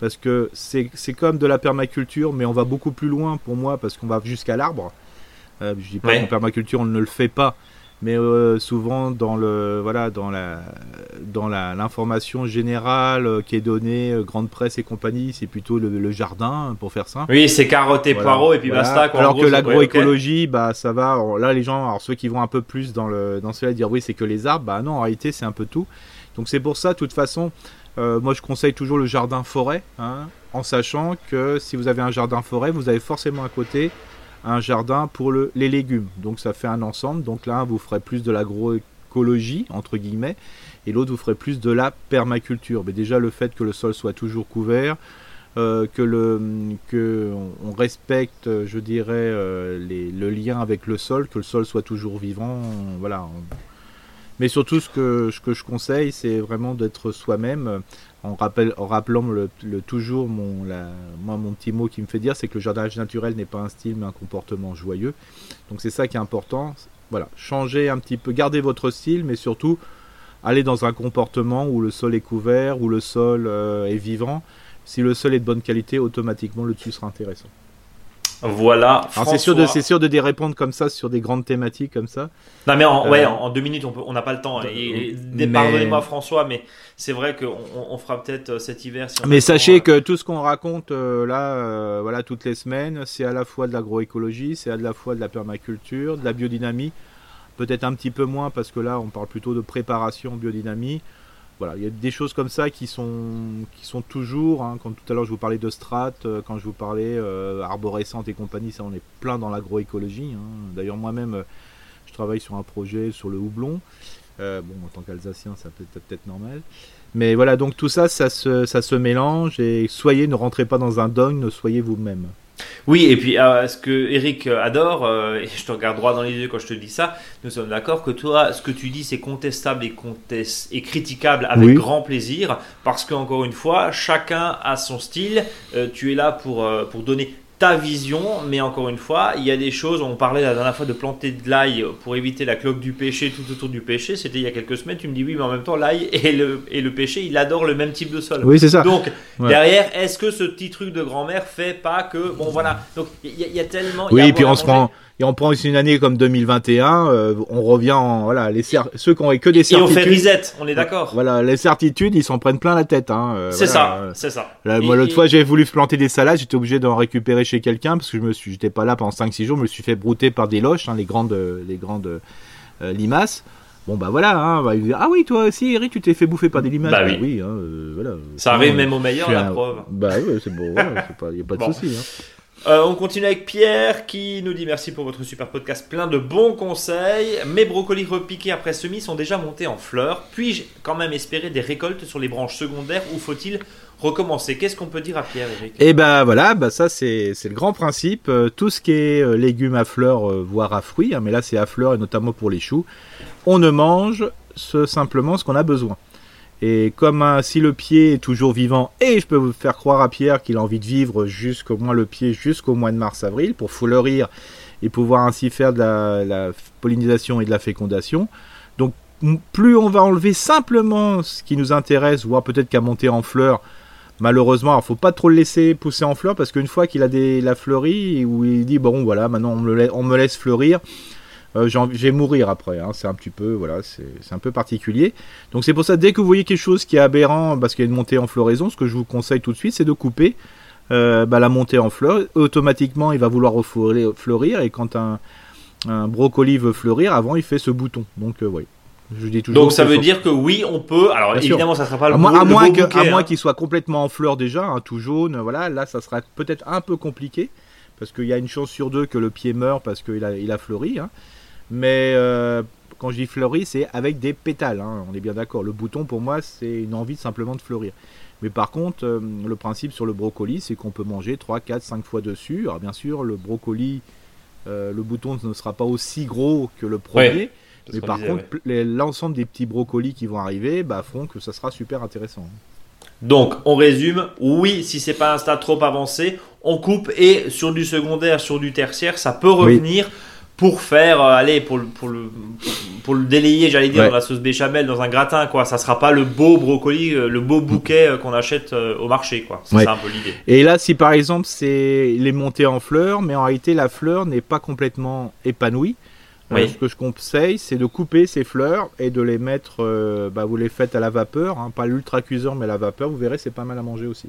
parce que c'est comme de la permaculture, mais on va beaucoup plus loin pour moi, parce qu'on va jusqu'à l'arbre. je dis pas qu'en permaculture, on ne le fait pas mais euh, souvent dans le voilà dans la dans l'information générale euh, qui est donnée euh, grande presse et compagnie c'est plutôt le, jardin pour faire ça oui c'est carottes et poireaux et puis basta alors que l'agroécologie bah ça va. Là les gens alors ceux qui vont un peu plus dans le dans cela dire oui c'est que les arbres bah non en réalité c'est un peu tout. Donc c'est pour ça de toute façon moi je conseille toujours le jardin forêt hein, en sachant que si vous avez un jardin forêt vous avez forcément à côté jardin pour le, les légumes. Donc ça fait un ensemble. Donc là, vous ferez plus de l'agroécologie, entre guillemets, et l'autre, vous ferez plus de la permaculture. Mais déjà, le fait que le sol soit toujours couvert, euh, que, le, que on, respecte, je dirais, euh, les, le lien avec le sol, que le sol soit toujours vivant, voilà. Mais surtout, ce que je conseille, c'est vraiment d'être soi-même en, rappel, en rappelant le, toujours mon, petit mot qui me fait dire, c'est que le jardinage naturel n'est pas un style mais un comportement joyeux. Donc c'est ça qui est important. Voilà, changer un petit peu, garder votre style, mais surtout aller dans un comportement où le sol est couvert, où le sol euh, est vivant. Si le sol est de bonne qualité, automatiquement le dessus sera intéressant. Voilà. C'est sûr, de, c'est sûr de répondre comme ça sur des grandes thématiques comme ça. Non mais en, ouais, euh, en, deux minutes on n'a pas le temps. Et, Pardonnez-moi François, mais c'est vrai qu'on on fera peut-être euh, cet hiver. mais sachez que tout ce qu'on raconte euh, là, voilà, toutes les semaines, c'est à la fois de l'agroécologie, c'est à la fois de la permaculture, de la biodynamie. Peut-être un petit peu moins parce que là on parle plutôt de préparation biodynamie voilà, il y a des choses comme ça qui sont, qui sont toujours, hein, quand tout à l'heure je vous parlais de strat, euh, quand je vous parlais euh, arborescente et compagnie, ça on est plein dans l'agroécologie. Hein. D'ailleurs moi-même, euh, je travaille sur un projet sur le houblon. bon, en tant qu'Alsacien, ça peut être peut-être normal. Mais voilà, donc tout ça, ça se, ça se mélange et soyez, ne rentrez pas dans un dogme, soyez vous-même. Oui, et puis euh, ce que Eric adore, euh, et je te regarde droit dans les yeux quand je te dis ça, nous sommes d'accord que toi, ce que tu dis, c'est contestable et, contest et critiquable avec Oui. grand plaisir, parce que encore une fois, chacun a son style. Euh, tu es là pour, euh, pour donner ta vision, mais encore une fois, il y a des choses. On parlait la dernière fois de planter de l'ail pour éviter la cloque du péché tout autour du péché. C'était il y a quelques semaines. Tu me dis oui, mais en même temps, l'ail [LAUGHS] et le, et le péché, il adore le même type de sol. Oui, c'est ça. Donc Ouais. derrière, est-ce que ce petit truc de grand-mère fait pas que bon voilà. Donc il y, a- il y a tellement. y Oui, a et puis on se prend, et on prend aussi une année comme 2021, euh, on revient en, voilà, les cer- ceux qui ont que des Et on fait certitudes. reset. On est d'accord. Voilà, les certitudes, ils s'en prennent plein la tête, hein. euh, C'est voilà, ça, c'est ça. Là, moi, l'autre et- fois, j'ai voulu planter des salades, j'étais obligé d'en récupérer chez quelqu'un parce que je me suis, j'étais pas là pendant 5-6 jours, je me suis fait brouter par des loches, hein, les grandes, les grandes euh, limaces. Bon, bah voilà, hein, bah, il dit, ah oui, toi aussi, Eric, tu t'es fait bouffer par des limaces. Bah oui. hein, euh, voilà. Ça arrive même au meilleur, la un- preuve. Bah oui, c'est bon, voilà, c'est pas, y a pas de Bon. souci. hein. Euh, on continue avec Pierre qui nous dit merci pour votre super podcast, plein de bons conseils. Mes brocolis repiqués après semis sont déjà montés en fleurs. Puis-je quand même espérer des récoltes sur les branches secondaires ou faut-il recommencer? Qu'est-ce qu'on peut dire à Pierre, Eric? Et ben voilà, bah ça c'est le grand principe. Euh, tout ce qui est euh, légumes à fleurs, voire à fruits, hein, mais là c'est à fleurs et notamment pour les choux, on ne mange ce, simplement ce qu'on a besoin. Et comme hein, si le pied est toujours vivant, et je peux vous faire croire à Pierre qu'il a envie de vivre jusqu'au moins le pied jusqu'au mois de mars-avril pour fleurir et pouvoir ainsi faire de la, pollinisation et de la fécondation. Donc plus on va enlever simplement ce qui nous intéresse, voire peut-être qu'à monter en fleurs, Malheureusement, il faut pas trop le laisser pousser en fleurs parce qu'une fois qu'il a des, la fleurie, où il dit bon voilà, maintenant on me laisse fleurir, euh, je vais mourir après. hein. c'est un petit peu voilà, c'est un peu particulier. Donc c'est pour ça dès que vous voyez quelque chose qui est aberrant parce qu'il y a une montée en floraison, ce que je vous conseille tout de suite, c'est de couper euh, bah, la montée en fleurs. Automatiquement, il va vouloir fleurir et quand un, un brocoli veut fleurir, avant il fait ce bouton. Donc euh, oui, je dis toujours. Donc ça veut dire que oui, on peut. Alors Bien sûr. évidemment, ça sera pas le à beau, moins, à le moins que- bouquet, à moins hein. qu'il soit complètement en fleurs déjà, hein, tout jaune, voilà, là ça sera peut-être un peu compliqué, parce qu'il y a une chance sur deux que le pied meure parce qu'il a, il a fleuri. hein. Mais euh, quand je dis fleuri, c'est avec des pétales, hein, on est bien d'accord. Le bouton pour moi, c'est une envie de simplement de fleurir. Mais par contre, euh, le principe sur le brocoli, c'est qu'on peut manger 3, 4, 5 fois dessus. Alors bien sûr, le brocoli, euh, le bouton ne sera pas aussi gros que le premier. Ouais, Mais par disait, contre, ouais. l'ensemble des petits brocolis qui vont arriver bah, feront que ça sera super intéressant. Donc, on résume. Oui, si c'est pas un stade trop avancé, on coupe et sur du secondaire, sur du tertiaire, ça peut Oui. Pour faire, euh, allez, pour le, pour le, pour le délayer, j'allais dire, Ouais. dans la sauce béchamel, dans un gratin, quoi. Ça sera pas le beau brocoli, euh, le beau bouquet euh, qu'on achète au marché, quoi. C'est Ouais. un peu l'idée. Et là, si par exemple c'est les montées en fleurs, mais en réalité la fleur n'est pas complètement épanouie, Oui. ce que je conseille, c'est de couper ces fleurs et de les mettre, euh, bah, vous les faites à la vapeur, hein, pas l'ultra cuiseur, mais à la vapeur. Vous verrez, c'est pas mal à manger aussi.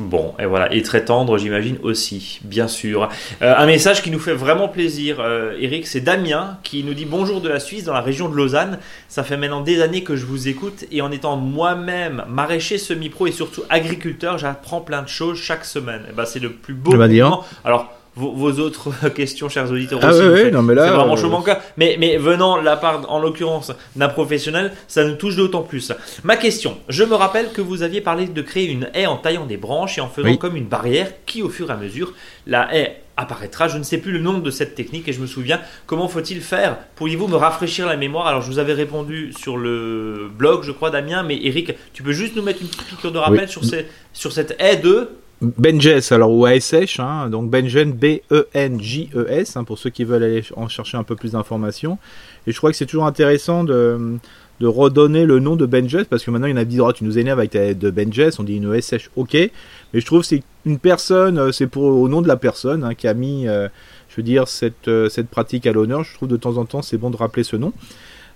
Bon, et voilà, et très tendre, j'imagine aussi, bien sûr. Euh, un message qui nous fait vraiment plaisir, euh, Eric, c'est Damien qui nous dit bonjour de la Suisse, dans la région de Lausanne. Ça fait maintenant des années que je vous écoute et en étant moi-même maraîcher semi-pro et surtout agriculteur, j'apprends plein de choses chaque semaine. Et ben, c'est le plus beau Eh ben, compliment. Alors, vos, vos autres [LAUGHS] questions, chers auditeurs, Ah aussi, ouais, faites- non, mais là, c'est vraiment euh, chaud. Mais, mais venant de la part, en l'occurrence, d'un professionnel, ça nous touche d'autant plus. Ma question, je me rappelle que vous aviez parlé de créer une haie en taillant des branches et en faisant Oui. comme une barrière qui, au fur et à mesure, la haie apparaîtra. Je ne sais plus le nom de cette technique et je me souviens comment faut-il faire? Pourriez-vous me rafraîchir la mémoire? Alors, je vous avais répondu sur le blog, je crois, Damien, mais Eric, tu peux juste nous mettre une petite piqûre de rappel Oui. sur, ces, sur cette haie de. Benjes, alors ou ASH, hein, donc Benjen B-E-N-J-E-S, hein, pour ceux qui veulent aller en chercher un peu plus d'informations. Et je crois que c'est toujours intéressant de, de redonner le nom de Benjes, parce que maintenant il y en a qui disent tu nous énerves avec ta de Benjes, on dit une ESH, ok. Mais je trouve que c'est une personne, euh, c'est pour au nom de la personne hein, qui a mis, euh, je veux dire, cette, euh, cette pratique à l'honneur. Je trouve de temps en temps c'est bon de rappeler ce nom.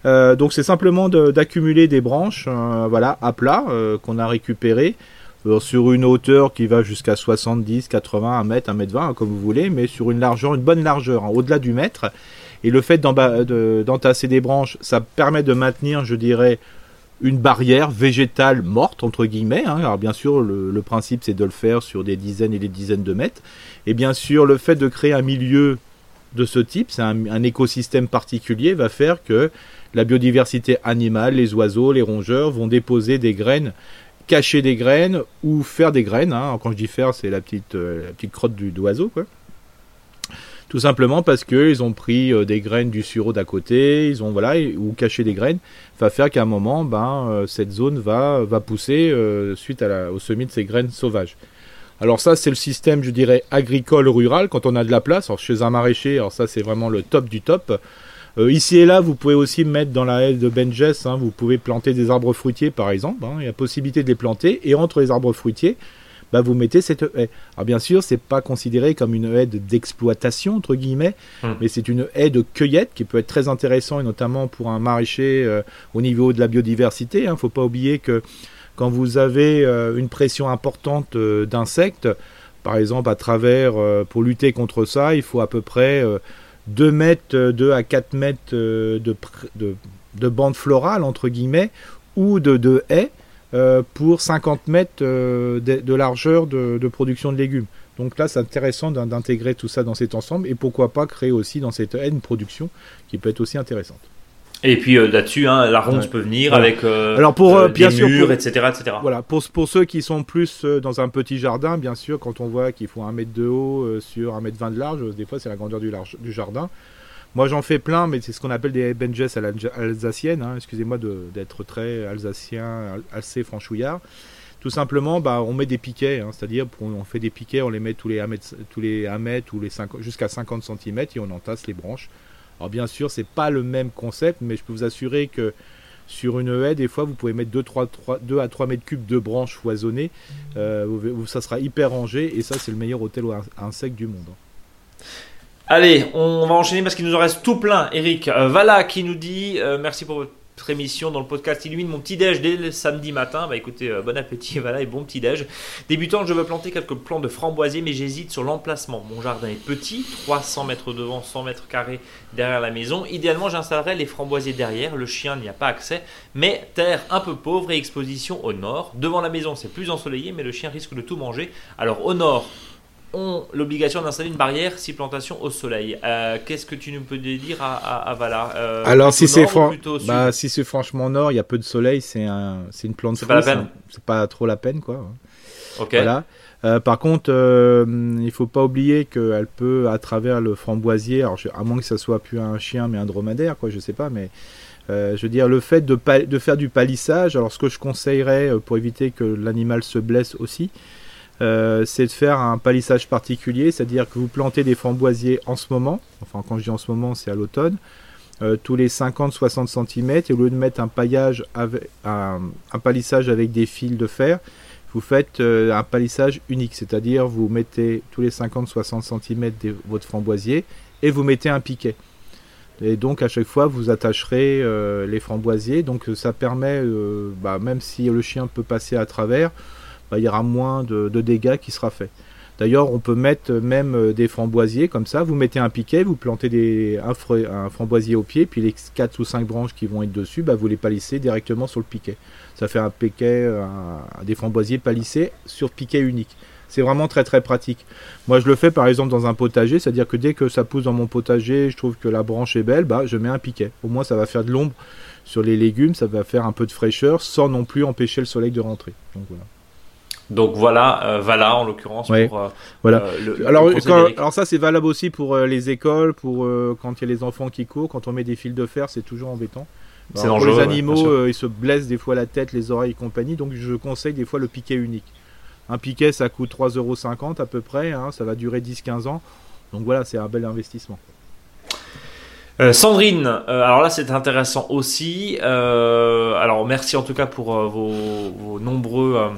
Euh, donc c'est simplement d'accumuler des branches, euh, voilà, à plat euh, qu'on a récupérées sur une hauteur qui va jusqu'à 70, 80, 1 mètre, 1 mètre 20, hein, comme vous voulez, mais sur une largeur, une bonne largeur, hein, au-delà du mètre. Et le fait d'entasser des branches, ça permet de maintenir, je dirais, une barrière végétale morte, entre guillemets. hein. Alors bien sûr, le, principe, c'est de le faire sur des dizaines et des dizaines de mètres. Et bien sûr, le fait de créer un milieu de ce type, c'est un écosystème particulier, va faire que la biodiversité animale, les oiseaux, les rongeurs vont déposer des graines cacher des graines ou faire des graines. hein. Quand je dis faire, c'est la petite, euh, crotte du d'oiseau, quoi. Tout simplement parce qu'ils ont pris euh, des graines du sureau d'à côté, ils ont ou caché des graines, va faire qu'à un moment, ben, euh, cette zone va, pousser suite à au semis de ces graines sauvages. Alors ça, c'est le système, je dirais, agricole rural quand on a de la place. Chez un maraîcher, alors ça, c'est vraiment le top du top. Euh, ici et là, vous pouvez aussi mettre dans la haie de Benjes, hein, vous pouvez planter des arbres fruitiers par exemple. Hein, il y a possibilité de les planter. Et entre les arbres fruitiers, bah, vous mettez cette haie. Alors bien sûr, c'est pas considéré comme une haie d'exploitation entre guillemets, Hmm. mais c'est une haie de cueillette qui peut être très intéressant et notamment pour un maraîcher euh, au niveau de la biodiversité. Il ne faut pas oublier que quand vous avez euh, une pression importante d'insectes, par exemple à travers, pour lutter contre ça, il faut à peu près 2 mètres, euh, 2 à 4 mètres euh, de, de, de bande florale, entre guillemets, ou de, de haies euh, pour 50 mètres euh, de, largeur de, de production de légumes. Donc là, c'est intéressant d'in- d'intégrer tout ça dans cet ensemble et pourquoi pas créer aussi dans cette haie une production qui peut être aussi intéressante. Et puis euh, là-dessus, hein, la Ouais. peut venir Voilà. avec euh, Alors pour, euh, des bien sûr, murs, pour- etc., etc. Voilà, pour, pour ceux qui sont plus euh, dans un petit jardin, bien sûr, quand on voit qu'ils font un mètre de haut euh, sur un mètre vingt de large, euh, des fois c'est la grandeur du, large, du jardin. Moi j'en fais plein, mais c'est ce qu'on appelle des benjes à l'alge- alsacienne. hein. Excusez-moi d'être très alsacien, al- alsé, franchouillard. Tout simplement, bah, on met des piquets, hein, c'est-à-dire on fait des piquets, on les met tous les 1 mètre, tous les 1 mètre ou les 50 jusqu'à 50 cm et on entasse les branches. Alors bien sûr, c'est pas le même concept, mais je peux vous assurer que sur une haie, des fois, vous pouvez mettre 2, 3, 3, 2 à 3 mètres cubes de branches foisonnées. Euh, ça sera hyper rangé et ça, c'est le meilleur hôtel à insectes du monde. hein. Allez, on va enchaîner parce qu'il nous en reste tout plein. Eric, euh, Vala qui nous dit euh, merci pour votre émission dans le podcast Illumine mon petit déj dès le samedi matin. Bah écoutez, euh, bon appétit, [LAUGHS] voilà et bon petit déj. Débutant, je veux planter quelques plants de framboisiers, mais j'hésite sur l'emplacement. Mon jardin est petit, 300 mètres devant, 100 mètres carrés derrière la maison. Idéalement, j'installerai les framboisiers derrière. Le chien n'y a pas accès, mais terre un peu pauvre et exposition au nord. Devant la maison, c'est plus ensoleillé, mais le chien risque de tout manger. Alors au nord, ont l'obligation d'installer une barrière si plantation au soleil. Euh, Qu'est-ce que tu nous peux dire à, à, à Vala Euh, Alors, si c'est fran- bah, si c'est franchement nord, il y a peu de soleil, c'est un, c'est une plante C'est pas la peine. c'est- C'est pas trop la peine, quoi. Ok. Voilà. Euh, par contre, il faut pas oublier qu'elle peut, à travers le framboisier, alors je- à moins que ça soit plus un chien mais un dromadaire, quoi, je sais pas, mais euh, je veux dire le fait de, de faire du palissage. Alors, ce que je conseillerais pour éviter que l'animal se blesse aussi, euh, c'est de faire un palissage particulier, c'est-à-dire que vous plantez des framboisiers en ce moment. Enfin, quand je dis en ce moment, c'est à l'automne. euh, tous les 50-60 cm et au lieu de mettre un paillage un, palissage avec des fils de fer, vous faites euh, un palissage unique, c'est-à-dire vous mettez tous les 50-60 cm de votre framboisier et vous mettez un piquet. Et donc à chaque fois vous attacherez les framboisiers, donc ça permet, bah, même si le chien peut passer à travers, il y aura moins de, dégâts qui sera fait. D'ailleurs, on peut mettre même euh, des framboisiers comme ça. Vous mettez un piquet, vous plantez un, fra- un framboisier au pied, puis les 4 ou 5 branches qui vont être dessus, bah, vous les palissez directement sur le piquet. Ça fait un piquet, des framboisiers palissés sur piquet unique. C'est vraiment très très pratique. Moi, je le fais par exemple dans un potager, c'est-à-dire que dès que ça pousse dans mon potager, je trouve que la branche est belle, bah, je mets un piquet. Au moins, ça va faire de l'ombre sur les légumes, ça va faire un peu de fraîcheur sans non plus empêcher le soleil de rentrer. Donc voilà. Donc voilà, euh, Vala en l'occurrence Ouais. euh, Voilà. euh, le- Alors, quand- alors ça c'est valable aussi pour euh, les écoles, pour quand il y a les enfants qui courent, quand on met des fils de fer, c'est toujours embêtant. C'est Alors, pour dangereux, les animaux, ils se blessent des fois la tête, les oreilles et compagnie, donc je conseille des fois le piquet unique. Un piquet ça coûte 3,50€ à peu près, hein, ça va durer 10-15 ans, donc voilà, c'est un bel investissement. Euh, Sandrine, euh, alors là c'est intéressant aussi. Euh, alors merci en tout cas pour vos, nombreux,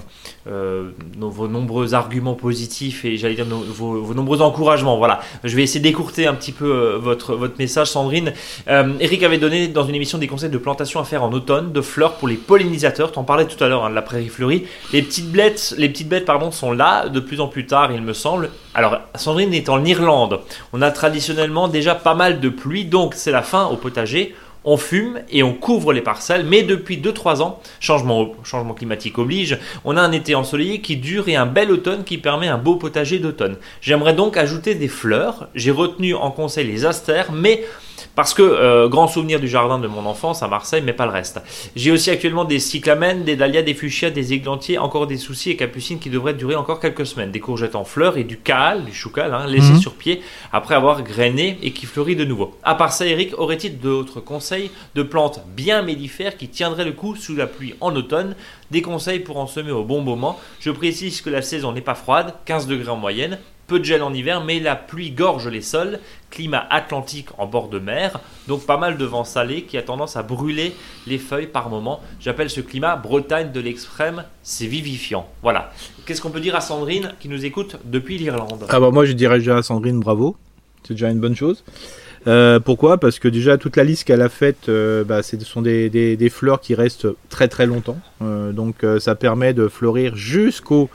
arguments positifs et j'allais dire vos, nombreux encouragements. Voilà, je vais essayer d'écourter un petit peu votre message, Sandrine. Eric avait donné dans une émission des conseils de plantation à faire en automne de fleurs pour les pollinisateurs. T'en parlais tout à l'heure hein, de la prairie fleurie. Les petites bêtes, les petites bêtes pardon, sont là de plus en plus tard, il me semble. Alors Sandrine est en Irlande. On a traditionnellement déjà pas mal de pluie, donc c'est la fin au potager. On fume et on couvre les parcelles, mais depuis 2-3 ans, changement, climatique oblige, on a un été ensoleillé qui dure et un bel automne qui permet un beau potager d'automne. J'aimerais donc ajouter des fleurs. J'ai retenu en conseil les astères, mais Parce que, euh, grand souvenir du jardin de mon enfance à Marseille, mais pas le reste. J'ai aussi actuellement des cyclamènes, des dahlias, des fuchsias, des églantiers, encore des soucis et capucines qui devraient durer encore quelques semaines. Des courgettes en fleurs et du cal, du choucal, hein, laissé Mhm. sur pied après avoir grainé et qui fleurit de nouveau. À part ça, Eric, aurait-il d'autres conseils de plantes bien mellifères qui tiendraient le coup sous la pluie en automne? Des conseils pour en semer au bon moment Je précise que la saison n'est pas froide, 15 degrés en moyenne, peu de gel en hiver, mais la pluie gorge les sols, climat atlantique en bord de mer, donc pas mal de vent salé qui a tendance à brûler les feuilles par moment. J'appelle ce climat Bretagne de l'extrême, c'est vivifiant. Voilà. Qu'est-ce qu'on peut dire à Sandrine qui nous écoute depuis l'Irlande? Ah bah moi je dirais déjà à Sandrine bravo, c'est déjà une bonne chose. Euh, pourquoi? Parce que déjà toute la liste qu'elle a faite, euh, bah, ce sont des, des- fleurs qui restent très très longtemps. Euh, donc ça permet de fleurir jusqu'au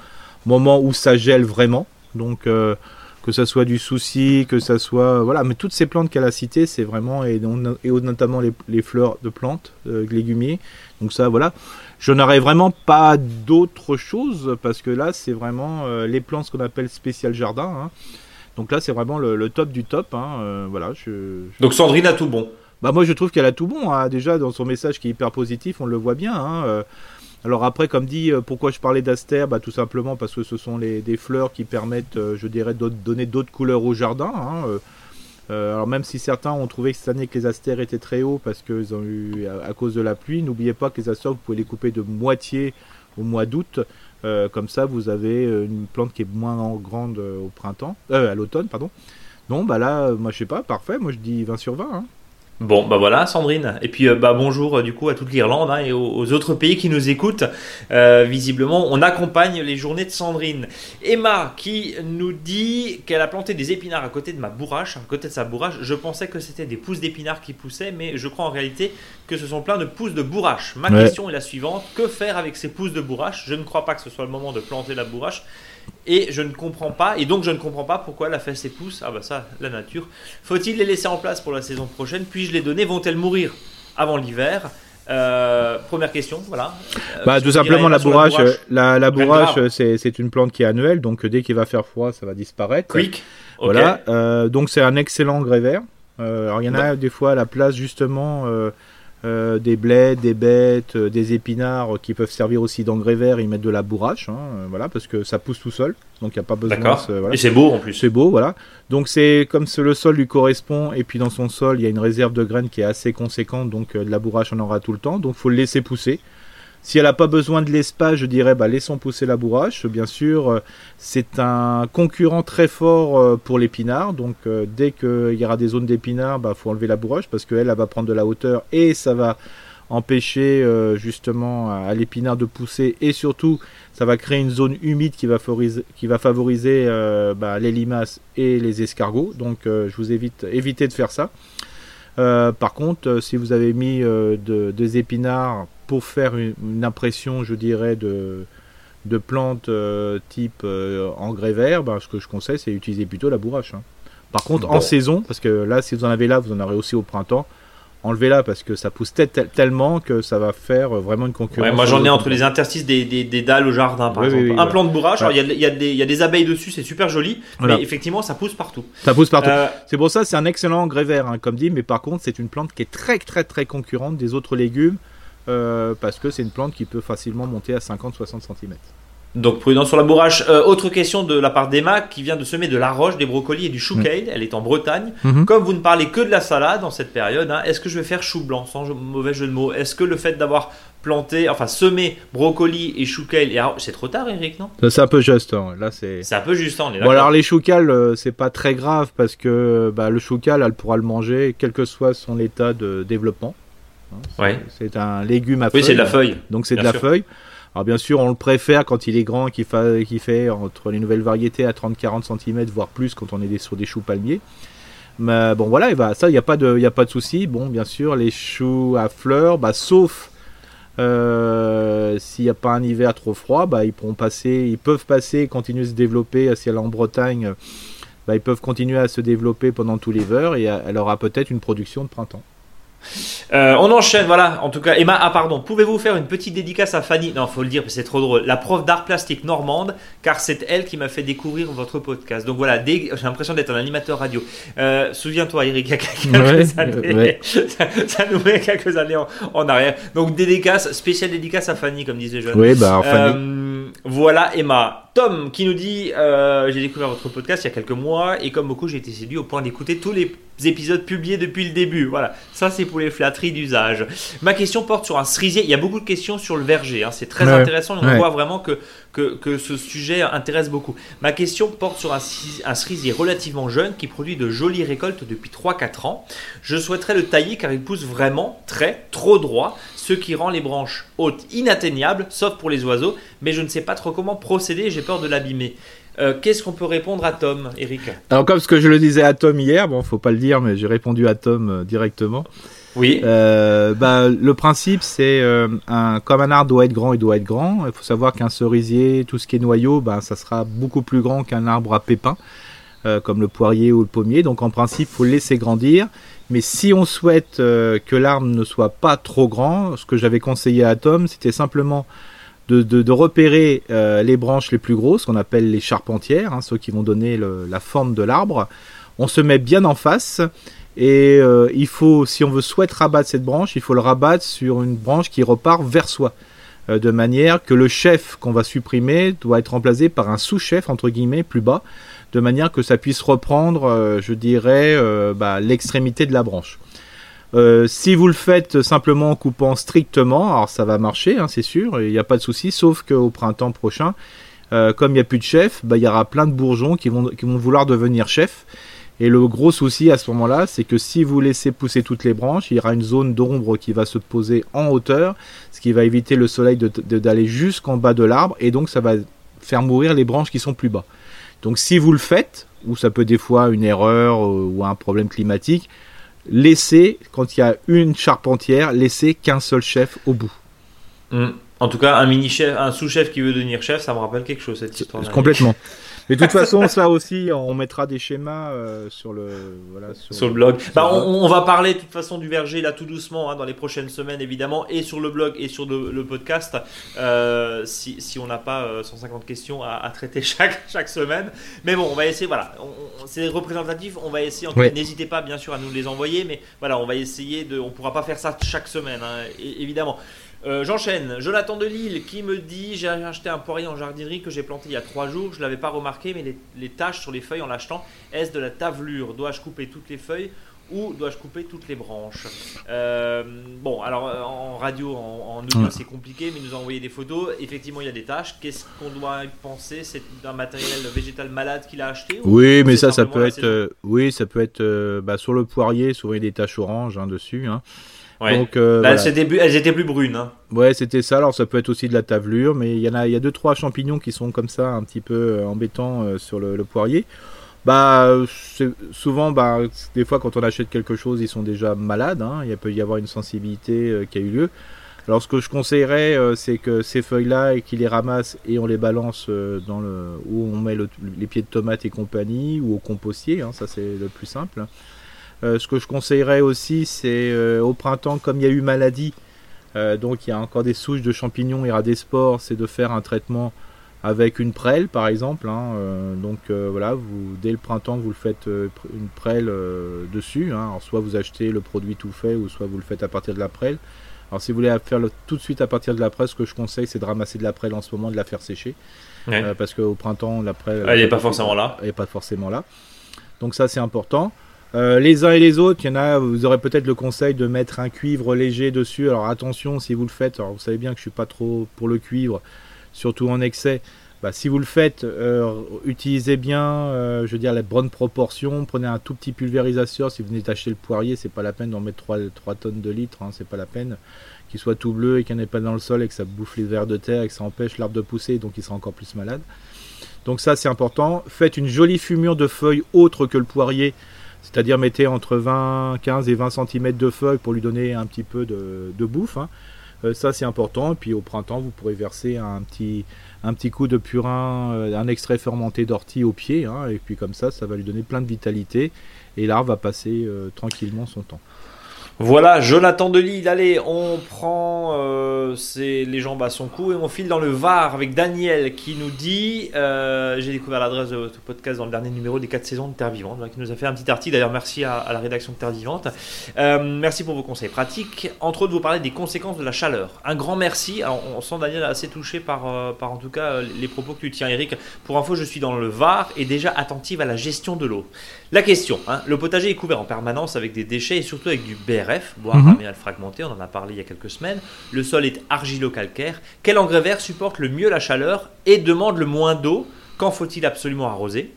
moment où ça gèle vraiment. Donc euh, que ça soit du souci, que ça soit voilà, mais toutes ces plantes qu'elle a citées, c'est vraiment et, et notamment les, les fleurs de plantes, euh, légumiers. Donc ça voilà. Je n'aurais vraiment pas d'autre chose parce que là c'est vraiment euh, les plantes qu'on appelle spécial jardin. hein. Donc là c'est vraiment le, le top du top. hein. Euh, voilà, je, je- Donc Sandrine a tout bon. bah moi je trouve qu'elle a tout bon. hein. Déjà dans son message qui est hyper positif, on le voit bien. Alors après, comme dit, euh, pourquoi je parlais d'astère bah, Tout simplement parce que ce sont les, des fleurs qui permettent, euh, je dirais, de donner d'autres couleurs au jardin. hein. Euh, alors même si certains ont trouvé que cette année que les astères étaient très hauts parce qu'ils ont eu à, cause de la pluie, n'oubliez pas que les astères vous pouvez les couper de moitié au mois d'août. Comme ça, vous avez une plante qui est moins grande au printemps, euh, à l'automne, pardon. Non, bah là, moi je sais pas, parfait. Moi je dis 20 sur 20. hein. Bon, bah voilà, Sandrine. Et puis, euh, bah bonjour euh, du coup à toute l'Irlande hein, et aux, aux autres pays qui nous écoutent. Euh, visiblement, on accompagne les journées de Sandrine. Emma qui nous dit qu'elle a planté des épinards à côté de ma bourrache, à côté de sa bourrache. Je pensais que c'était des pousses d'épinards qui poussaient, mais je crois en réalité que ce sont plein de pousses de bourrache. Ma Ouais. question est la suivante que faire avec ces pousses de bourrache? Je ne crois pas que ce soit le moment de planter la bourrache. Et je ne comprends pas, et donc je ne comprends pas pourquoi elle a fait ses pousses. Ah bah ça, la nature. Faut-il les laisser en place pour la saison prochaine? Puis-je les donner? Vont-elles mourir avant l'hiver? Euh, Première question, voilà. Euh, Bah, tout simplement, la bourrache, la, la bourrache, c'est une plante qui est annuelle, donc euh, dès qu'il va faire froid, ça va disparaître. Quick. Voilà, euh, donc c'est un excellent engrais vert. Alors il y en a des fois à la place justement euh, des blés, des bêtes, euh, des épinards euh, qui peuvent servir aussi d'engrais vert. Ils mettent de la bourrache, hein, euh, voilà, parce que ça pousse tout seul, donc il n'y a pas besoin. D'accord. voilà. Et c'est beau en plus. C'est beau, voilà. Donc c'est comme le sol lui correspond, et puis dans son sol, il y a une réserve de graines qui est assez conséquente, donc de la bourrache on en aura tout le temps, donc faut le laisser pousser. Si elle n'a pas besoin de l'espace, je dirais, bah, laissons pousser la bourrache. Bien sûr, euh, c'est un concurrent très fort euh, pour l'épinard, donc euh, dès qu'il y aura des zones d'épinard, bah, faut enlever la bourrache parce qu'elle, elle va prendre de la hauteur et ça va empêcher justement à, l'épinard de pousser et surtout ça va créer une zone humide qui va favoriser, bah, les limaces et les escargots. Donc je vous évite évitez de faire ça. Par contre, si vous avez mis de- des épinards pour faire une, une impression, je dirais, de, de plantes euh, type euh, engrais vert, bah, ce que je conseille, c'est utiliser plutôt la bourrache. hein. Par contre, en saison, parce que là, si vous en avez là, vous en aurez aussi au printemps, enlevez-la parce que ça pousse tel- tel- tellement que ça va faire euh, vraiment une concurrence. Ouais, moi j'en ai entre le les interstices des, des, des dalles au jardin par Oui, exemple. oui, oui, un voilà. plant de alors il y y, a des- il y a des abeilles dessus, c'est super joli, Voilà. mais effectivement ça pousse partout. Ça pousse partout. Euh, C'est pour ça, c'est un excellent engrais vert, hein, comme dit, mais par contre, c'est une plante qui est très, très, très concurrente des autres légumes euh, parce que c'est une plante qui peut facilement monter à 50-60 cm. Donc prudent sur la bourrache. Euh, autre question de la part d'Emma qui vient de semer de la roche, des brocolis et du chou kale. Elle est en Bretagne. Mhm. Comme vous ne parlez que de la salade en cette période, hein, est-ce que je vais faire chou blanc sans mauvais jeu de mots? Est-ce que le fait d'avoir planté, enfin semé brocoli et chou kale, et c'est trop tard Eric non? C'est un peu juste. hein, Là, c'est. C'est un peu juste, hein, on est Bon, alors les choucals, euh, c'est pas très grave parce que bah, le choucal, elle pourra le manger quel que soit son état de développement. Hein, c'est- Ouais. C'est un légume à Oui, feuilles. c'est de la feuille. Donc c'est de la sûr. feuille. Alors bien sûr, on le préfère quand il est grand, qu'il fait entre les nouvelles variétés à 30-40 cm, voire plus quand on est sur des choux palmiers. Mais bon voilà, et bah, ça, il n'y a pas de, y a pas de souci. Bon, bien sûr, les choux à fleurs, bah, sauf euh, s'il n'y a pas un hiver trop froid, bah, ils pourront passer, ils peuvent passer, continuer de se développer. Si elle est en Bretagne, bah, ils peuvent continuer à se développer pendant tout l'hiver et euh, elle aura peut-être une production de printemps. Euh, on enchaîne, voilà. En tout cas, Emma, ah pardon, pouvez-vous faire une petite dédicace à Fanny? Non, faut le dire, c'est trop drôle. La prof d'art plastique normande, car c'est elle qui m'a fait découvrir votre podcast. Donc voilà, j'ai l'impression d'être un animateur radio. Euh, souviens-toi, Eric, il y a quelques années, [LAUGHS] ça, nous met quelques années en, arrière. Donc dédicace, spéciale dédicace à Fanny, comme disait Jean. Oui, bah Fanny. Euh, voilà, Emma. Tom qui nous dit J'ai découvert votre podcast il y a quelques mois et comme beaucoup, j'ai été séduit au point d'écouter tous les épisodes publiés depuis le début. Voilà, ça c'est pour les flatteries d'usage. Ma question porte sur un cerisier. Il y a beaucoup de questions sur le verger. Hein. C'est très intéressant. on voit vraiment que, que, ce sujet intéresse beaucoup. Ma question porte sur un, un cerisier relativement jeune qui produit de jolies récoltes depuis 3-4 ans. Je souhaiterais le tailler car il pousse vraiment très, trop droit, ce qui rend les branches hautes inatteignables, sauf pour les oiseaux. Mais je ne sais pas trop comment procéder. J'ai peur de l'abîmer. Euh, qu'est-ce qu'on peut répondre à Tom, Eric Alors comme ce que je le disais à Tom hier, bon, faut pas le dire, mais j'ai répondu à Tom euh, directement. Oui. Euh, bah, le principe, c'est un, comme un arbre doit être grand, il doit être grand. Il faut savoir qu'un cerisier, tout ce qui est noyau, bah, ça sera beaucoup plus grand qu'un arbre à pépins, comme le poirier ou le pommier. Donc en principe, faut le laisser grandir. Mais si on souhaite que l'arbre ne soit pas trop grand, ce que j'avais conseillé à Tom, c'était simplement de, repérer euh, les branches les plus grosses, qu'on appelle les charpentières, hein, ceux qui vont donner la forme de l'arbre. On se met bien en face et euh, il faut, si on veut souhaiter rabattre cette branche, il faut le rabattre sur une branche qui repart vers soi. Euh, de manière que le chef qu'on va supprimer doit être remplacé par un sous-chef, entre guillemets, plus bas, de manière que ça puisse reprendre, je dirais, bah, l'extrémité de la branche. Euh, si vous le faites simplement en coupant strictement, alors ça va marcher, hein, c'est sûr, il n'y a pas de souci, sauf qu'au printemps prochain, euh, comme il n'y a plus de chef, bah, il y aura plein de bourgeons qui vont, qui vont vouloir devenir chef. Et le gros souci à ce moment-là, c'est que si vous laissez pousser toutes les branches, il y aura une zone d'ombre qui va se poser en hauteur, ce qui va éviter le soleil d'aller jusqu'en bas de l'arbre, et donc ça va faire mourir les branches qui sont plus bas. Donc si vous le faites, ou ça peut des fois une erreur euh, ou un problème climatique, laissez, quand il y a une charpentière, laissez qu'un seul chef au bout. Hmm. En tout cas, un mini chef, un sous-chef qui veut devenir chef, ça me rappelle quelque chose cette histoire. Complètement. Mais de toute façon, ça aussi, on mettra des schémas euh, sur le voilà, sur, le blog. Bah, on, va parler de toute façon du verger là tout doucement hein, dans les prochaines semaines évidemment et sur le blog et sur le, podcast euh, si, si, on n'a pas 150 euh, questions à, traiter [LAUGHS] chaque chaque semaine. Mais bon, on va essayer. Voilà, c'est représentatif. On va essayer. N'hésitez pas bien sûr à nous les envoyer, mais voilà, on va essayer de. On pourra pas faire ça chaque semaine, hein, évidemment. Euh, j'enchaîne. Jonathan de Lille qui me dit J'ai acheté un poirier en jardinerie que j'ai planté il y a trois jours. Je ne l'avais pas remarqué, mais les, taches sur les feuilles en l'achetant, est-ce de la tavelure? Dois-je couper toutes les feuilles ou dois-je couper toutes les branches? Euh, Bon, alors euh, en radio, en, audio, c'est compliqué, mais nous a envoyé des photos. Effectivement, il y a des taches. Qu'est-ce qu'on doit penser? C'est un matériel végétal malade qu'il a acheté Oui, mais ça, ça peut être. oui, ça peut être bah, sur le poirier. Souvent, il y a des taches oranges hein, dessus. Hein. Donc, euh, elles étaient plus brunes. Hein. Ouais, c'était ça. Alors ça peut être aussi de la tavelure, mais il y en a, il y a deux trois champignons qui sont comme ça, un petit peu euh, embêtants euh, sur le, poirier. Bah, souvent, bah, des fois quand on achète quelque chose, ils sont déjà malades. Hein. Il peut y avoir une sensibilité qui a eu lieu. Alors ce que je conseillerais, c'est que ces feuilles-là, et qu'ils les ramassent et on les balance dans le où on met les pieds de tomates et compagnie ou au compostier. Hein, ça c'est le plus simple. Euh, ce que je conseillerais aussi, c'est euh, au printemps, comme il y a eu maladie, euh, donc il y a encore des souches de champignons et des spores, c'est de faire un traitement avec une prêle par exemple. Hein, donc voilà, vous, dès le printemps, vous le faites une prêle dessus. Hein. alors soit vous achetez le produit tout fait, ou soit vous le faites à partir de la prêle. Alors si vous voulez faire tout de suite à partir de la prêle, ce que je conseille, c'est de ramasser de la prêle en ce moment, de la faire sécher. parce qu'au printemps, la prêle... Elle n'est pas forcément là. Elle n'est pas forcément là. Donc ça, c'est important. Euh, les uns et les autres, il y en a, vous aurez peut-être le conseil de mettre un cuivre léger dessus. Alors attention, si vous le faites, vous savez bien que je suis pas trop pour le cuivre, surtout en excès. Bah, si vous le faites, euh, utilisez bien, euh, je veux dire, les bonnes proportions. Prenez un tout petit pulvérisateur. Si vous venez d'acheter le poirier, c'est pas la peine d'en mettre 3, 3 tonnes de litres. Hein, c'est pas la peine qu'il soit tout bleu et qu'il n'y en ait pas dans le sol et que ça bouffe les vers de terre et que ça empêche l'arbre de pousser, donc il sera encore plus malade. Donc ça, c'est important. Faites une jolie fumure de feuilles autres que le poirier c'est-à-dire mettez entre 20, 15 et 20 cm de feuilles pour lui donner un petit peu de, bouffe. Hein. Euh, ça c'est important. Et puis au printemps, vous pourrez verser un petit, un petit coup de purin, euh, un extrait fermenté d'ortie au pied. Hein. et puis comme ça, ça va lui donner plein de vitalité. Et l'arbre va passer euh, tranquillement son temps. Voilà, Jonathan Delisle, allez, on prend euh, les jambes à son cou et on file dans le Var avec Daniel qui nous dit euh, J'ai découvert l'adresse de votre podcast dans le dernier numéro des 4 saisons de Terre Vivante, qui nous a fait un petit article. D'ailleurs, merci à, la rédaction de Terre Vivante. Euh, merci pour vos conseils pratiques. Entre autres, vous parlez des conséquences de la chaleur. Un grand merci. on sent Daniel assez touché par, par en tout cas les propos que tu tiens, Eric. Pour info, je suis dans le Var et déjà attentive à la gestion de l'eau. La question hein, le potager est couvert en permanence avec des déchets et surtout avec du BRF bois mhm. fragmenté, on en a parlé il y a quelques semaines. Le sol est argilo-calcaire. Quel engrais vert supporte le mieux la chaleur et demande le moins d'eau? Quand faut-il absolument arroser?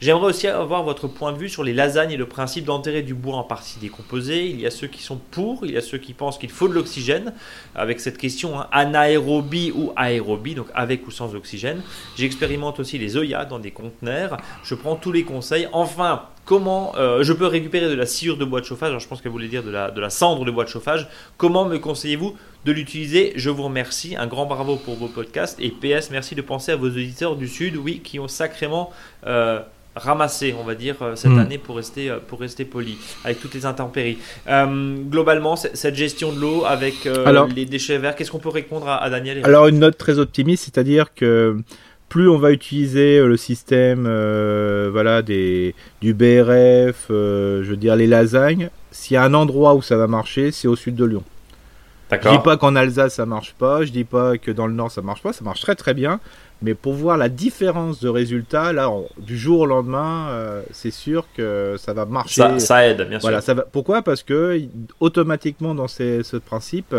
J'aimerais aussi avoir votre point de vue sur les lasagnes et le principe d'enterrer du bois en partie décomposée. Il y a ceux qui sont pour, il y a ceux qui pensent qu'il faut de l'oxygène, avec cette question hein, anaérobie ou aérobie, donc avec ou sans oxygène. J'expérimente aussi les Oya dans des conteneurs. Je prends tous les conseils. Enfin, comment euh, je peux récupérer de la sciure de bois de chauffage, je pense qu'elle voulait dire de la, de la cendre de bois de chauffage, comment me conseillez-vous de l'utiliser? Je vous remercie, un grand bravo pour vos podcasts et PS, merci de penser à vos auditeurs du Sud, oui, qui ont sacrément... Euh, ramassé, on va dire, euh, cette hmm. année pour rester, pour rester poli, avec toutes les intempéries. globalement, cette gestion de l'eau avec les déchets verts, qu'est-ce qu'on peut répondre à, à Daniel Alors, une note très optimiste, c'est-à-dire que plus on va utiliser euh, le système euh, voilà, des, du BRF, euh, je veux dire les lasagnes, s'il y a un endroit où ça va marcher, c'est au sud de Lyon. Je dis pas qu'en Alsace ça marche pas, je dis pas que dans le nord ça marche pas, ça marche très très bien, mais pour voir la différence de résultats, là, du jour au lendemain, c'est sûr que ça va marcher. Ça, aide, bien voilà, sûr. Ça va, pourquoi? Parce que automatiquement dans ce principe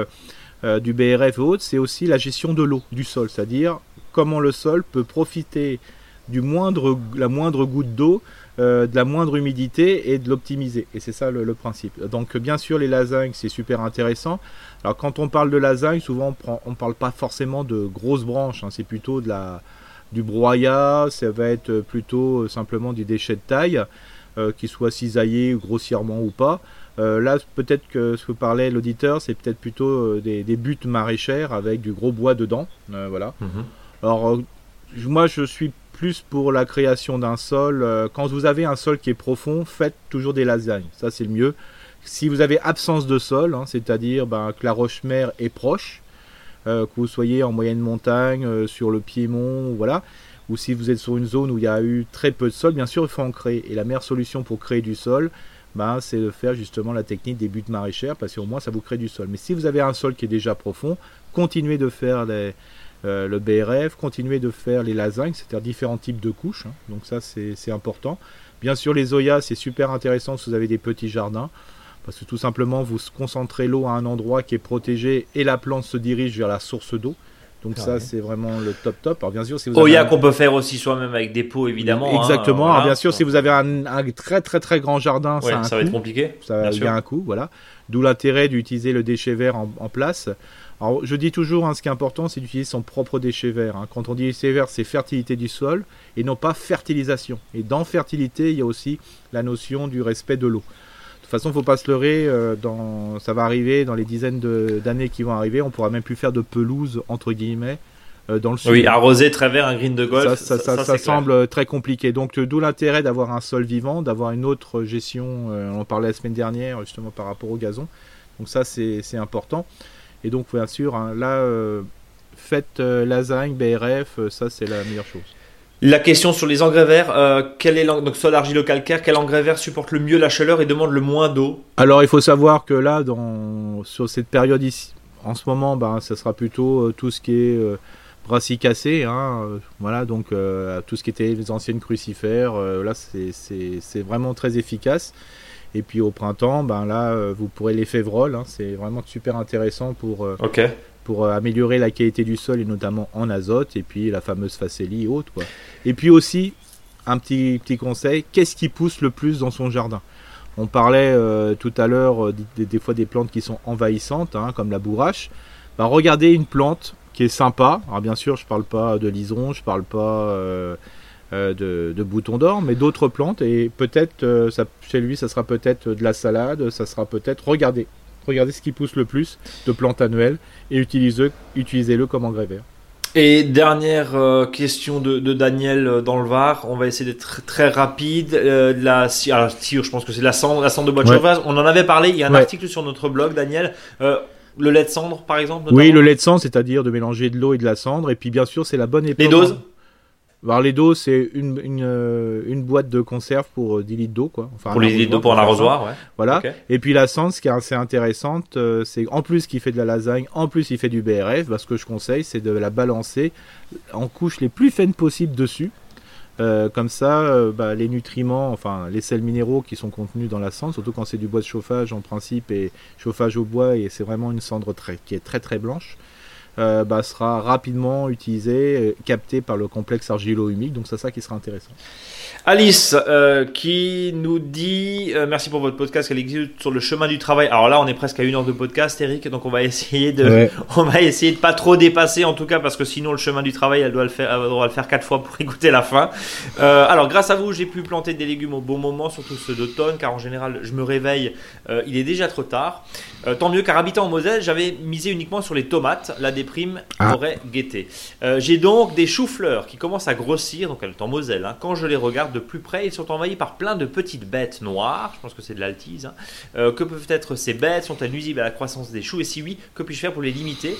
du BRF et autres, c'est aussi la gestion de l'eau, du sol, c'est-à-dire comment le sol peut profiter du moindre, la moindre goutte d'eau, euh, de la moindre humidité et de l'optimiser. Et c'est ça le, principe. Donc bien sûr les lasagnes c'est super intéressant. Alors quand on parle de lasagne, souvent on ne parle pas forcément de grosses branches, hein. c'est plutôt du broyat, ça va être plutôt simplement du déchet de taille, euh, qui soit cisaillé grossièrement ou pas. Euh, là, peut-être que ce que parlait l'auditeur, c'est peut-être plutôt des, buttes maraîchères avec du gros bois dedans. voilà. Mhm. Alors, euh, moi, je suis plus pour la création d'un sol. Euh, quand vous avez un sol qui est profond, faites toujours des lasagnes. Ça, c'est le mieux. Si vous avez absence de sol, hein, c'est-à-dire ben, que la roche-mère est proche, euh, que vous soyez en moyenne montagne, sur le Piémont, voilà, ou si vous êtes sur une zone où il y a eu très peu de sol, bien sûr, il faut en créer. Et la meilleure solution pour créer du sol, ben, c'est de faire justement la technique des buttes maraîchères, parce qu'au moins ça vous crée du sol. Mais si vous avez un sol qui est déjà profond, continuez de faire les, euh, le BRF, continuer de faire les lasagnes, c'est-à-dire différents types de couches. Hein. donc ça, c'est important. Bien sûr, les Oya, c'est super intéressant si vous avez des petits jardins. Parce que tout simplement, vous concentrez l'eau à un endroit qui est protégé et la plante se dirige vers la source d'eau. Donc ça, c'est vraiment le top top. Alors bien sûr, si vous Oya qu'on peut faire aussi soi-même avec des pots, évidemment. Hein, Exactement. Alors bien sûr, si vous avez un, très très très grand jardin, ça, va être compliqué. Ça a un coût, voilà. D'où l'intérêt d'utiliser le déchet vert en, en place. Alors, je dis toujours, hein, ce qui est important, c'est d'utiliser son propre déchet vert. Hein. Quand on dit déchet vert, c'est fertilité du sol et non pas fertilisation. Et dans fertilité, il y a aussi la notion du respect de l'eau. De toute façon, il ne faut pas se leurrer, euh, dans, ça va arriver dans les dizaines d'années qui vont arriver, on pourra même plus faire de pelouse, entre guillemets, euh, dans le sud. Oui, arroser travers un green de golf, ça, ça, semble très compliqué. Donc, euh, d'où l'intérêt d'avoir un sol vivant, d'avoir une autre gestion. on en parlait la semaine dernière, justement, par rapport au gazon. Donc, ça, c'est important. Et donc, bien sûr, hein, là, euh, faites euh, lasagne, BRF, euh, ça, c'est la meilleure chose. La question sur les engrais verts, quel est donc sol argilo-calcaire, quel engrais vert supporte le mieux la chaleur et demande le moins d'eau? Alors il faut savoir que là, dans, sur cette période ici, en ce moment, ben, ça sera plutôt tout ce qui est brassicacé, hein, voilà, donc tout ce qui était les anciennes crucifères, là c'est vraiment très efficace. Et puis au printemps, ben là, euh, vous pourrez les févroles. Hein, c'est vraiment super intéressant pour, euh, pour euh, améliorer la qualité du sol et notamment en azote. Et puis la fameuse facélie et autres. Quoi. Et puis aussi, un petit, petit conseil qu'est-ce qui pousse le plus dans son jardin? On parlait tout à l'heure des, fois des plantes qui sont envahissantes, hein, comme la bourrache. Ben, regardez une plante qui est sympa. Alors bien sûr, je parle pas de lison, je parle pas euh, de, boutons d'or, mais d'autres plantes. Et peut-être, euh, chez lui, ça sera peut-être de la salade, ça sera peut-être. Regardez, regardez ce qui pousse le plus de plantes annuelles et utilisez-le comme engrais vert. Et dernière euh, question de, de Daniel euh, dans le Var. On va essayer d'être très rapide. Euh, la si, alors, si, je pense que c'est la cendre, la cendre de bois de Ouais. chauffage. On en avait parlé. Il y a un Ouais. article sur notre blog, Daniel. Euh, le lait de cendre, par exemple. Oui, le lait de cendre, c'est-à-dire de mélanger de l'eau et de la cendre. Et puis bien sûr, c'est la bonne époque. Les doses Alors, les doses, c'est une, une, euh, une boîte de conserve pour euh, 10 litres d'eau. quoi. Enfin, pour les deux arrosoir, pour un arrosoir. Ouais. Voilà. Et puis la cendre, ce qui est assez intéressante, euh, c'est en plus qu'il fait de la lasagne, en plus il fait du BRF, bah, ce que je conseille, c'est de la balancer en couches les plus fines possibles dessus. Euh, comme ça, euh, bah, les nutriments, enfin les sels minéraux qui sont contenus dans la cendre, surtout quand c'est du bois de chauffage en principe et chauffage au bois et c'est vraiment une cendre très, qui est très très blanche, euh, bah, sera rapidement utilisé, euh, capté par le complexe argilo-humique. Donc c'est ça qui sera intéressant. Alice euh, qui nous dit euh, merci pour votre podcast qu'elle existe sur le chemin du travail. Alors là, on est presque à une heure de podcast, Eric, donc on va [LAUGHS] essayer de, Ouais. on va essayer de pas trop dépasser en tout cas parce que sinon le chemin du travail, elle doit le faire, elle doit le faire quatre fois pour [LAUGHS] écouter la fin. Euh, alors grâce à vous, j'ai pu planter des légumes au bon moment, surtout ceux d'automne, car en général, je me réveille, euh, il est déjà trop tard. Euh, tant mieux, car habitant en Moselle, j'avais misé uniquement sur les tomates. La déprime Ah. aurait guetté. Euh, j'ai donc des choux-fleurs qui commencent à grossir, donc elles sont en Moselle. hein. Quand je les regarde de plus près, ils sont envahis par plein de petites bêtes noires. Je pense que c'est de l'altise. hein. Euh, que peuvent être ces bêtes? Sont-elles nuisibles à la croissance des choux? Et si oui, que puis-je faire pour les limiter?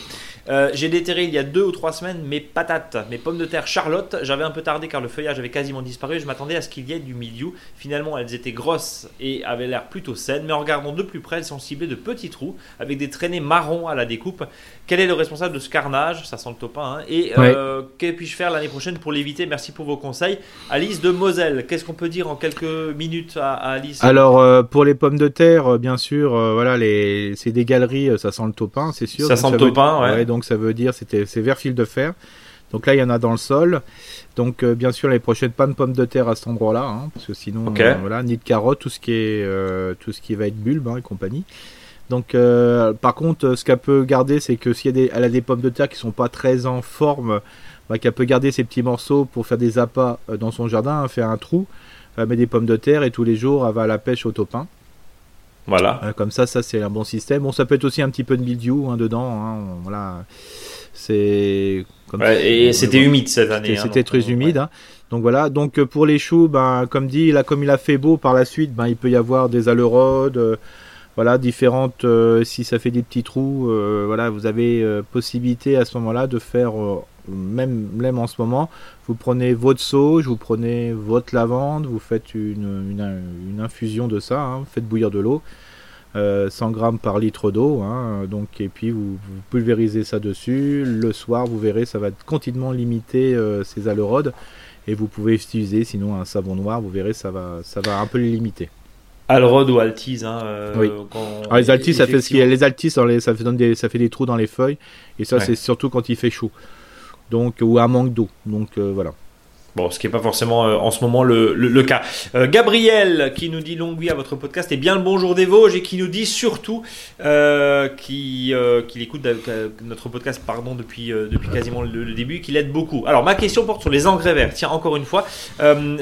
Euh, J'ai déterré il y a deux ou trois semaines mes patates, mes pommes de terre Charlotte. J'avais un peu tardé car le feuillage avait quasiment disparu. Je m'attendais à ce qu'il y ait du milieu. Finalement, elles étaient grosses et avaient l'air plutôt saines. Mais en regardant de plus près, elles sont ciblées de petits trous avec des traînées marron à la découpe. Quel est le responsable de ce carnage Ça sent le topin. hein. Et euh, que puis-je faire l'année prochaine pour l'éviter? Merci pour vos conseils. Alice de Moselle, qu'est-ce qu'on peut dire en quelques minutes à, à Alice? Alors euh, pour les pommes de terre, euh, bien sûr, euh, voilà, les c'est des galeries, euh, ça sent le topin, c'est sûr. Ça sent le veut- topin, ouais. Donc ça veut dire c'était c'est vert fil de fer. Donc là il y en a dans le sol. Donc euh, bien sûr les prochaines pas de pommes de terre à cet endroit-là, hein, parce que sinon euh, voilà ni de carottes, tout ce qui est euh, tout ce qui va être bulbe hein, et compagnie. Donc euh, par contre ce qu'elle peut garder c'est que si elle a des pommes de terre qui sont pas très en forme, bah, qu'elle peut garder ces petits morceaux pour faire des appâts euh, dans son jardin, hein, faire un trou, elle met des pommes de terre et tous les jours elle va à la pêche au topin. Voilà. Euh, comme ça, ça c'est un bon système. Bon, ça peut être aussi un petit peu de mildiou hein, dedans. hein, on- voilà, c'est Ouais, et c'était humide cette année. C'était très humide. hein. Donc voilà. Donc pour les choux, ben comme dit, là comme il a fait beau par la suite, ben il peut y avoir des alerodes. euh, voilà, différentes. euh, si ça fait des petits trous, euh, voilà, vous avez euh, possibilité à ce moment-là de faire même même en ce moment. Vous prenez votre sauge, vous prenez votre lavande, vous faites une, infusion de ça, hein, vous faites bouillir de l'eau. euh, 100 grammes par litre d'eau, hein, donc et puis vous, vous pulvérisez ça dessus. Le soir, vous verrez, ça va continuellement limiter ces alerodes et vous pouvez utiliser sinon un savon noir. Vous verrez, ça va, ça va un peu les limiter. Alrod ou Altis. Hein, euh, Oui. quand- Alors, les altis, ça fait ce qui les altis, dans les- ça fait des, ça fait des trous dans les feuilles et ça Ouais. c'est surtout quand il fait chaud. Donc ou un manque d'eau. Donc euh, voilà. Bon, ce qui n'est pas forcément euh, en ce moment le, le- le cas. Euh, Gabriel qui nous dit longue vie à votre podcast et bien le bonjour des Vosges et qui nous dit surtout euh, euh, qu'il écoute notre podcast pardon depuis depuis quasiment le, le début, qu'il aide beaucoup. Alors ma question porte sur les engrais verts. Tiens encore une fois,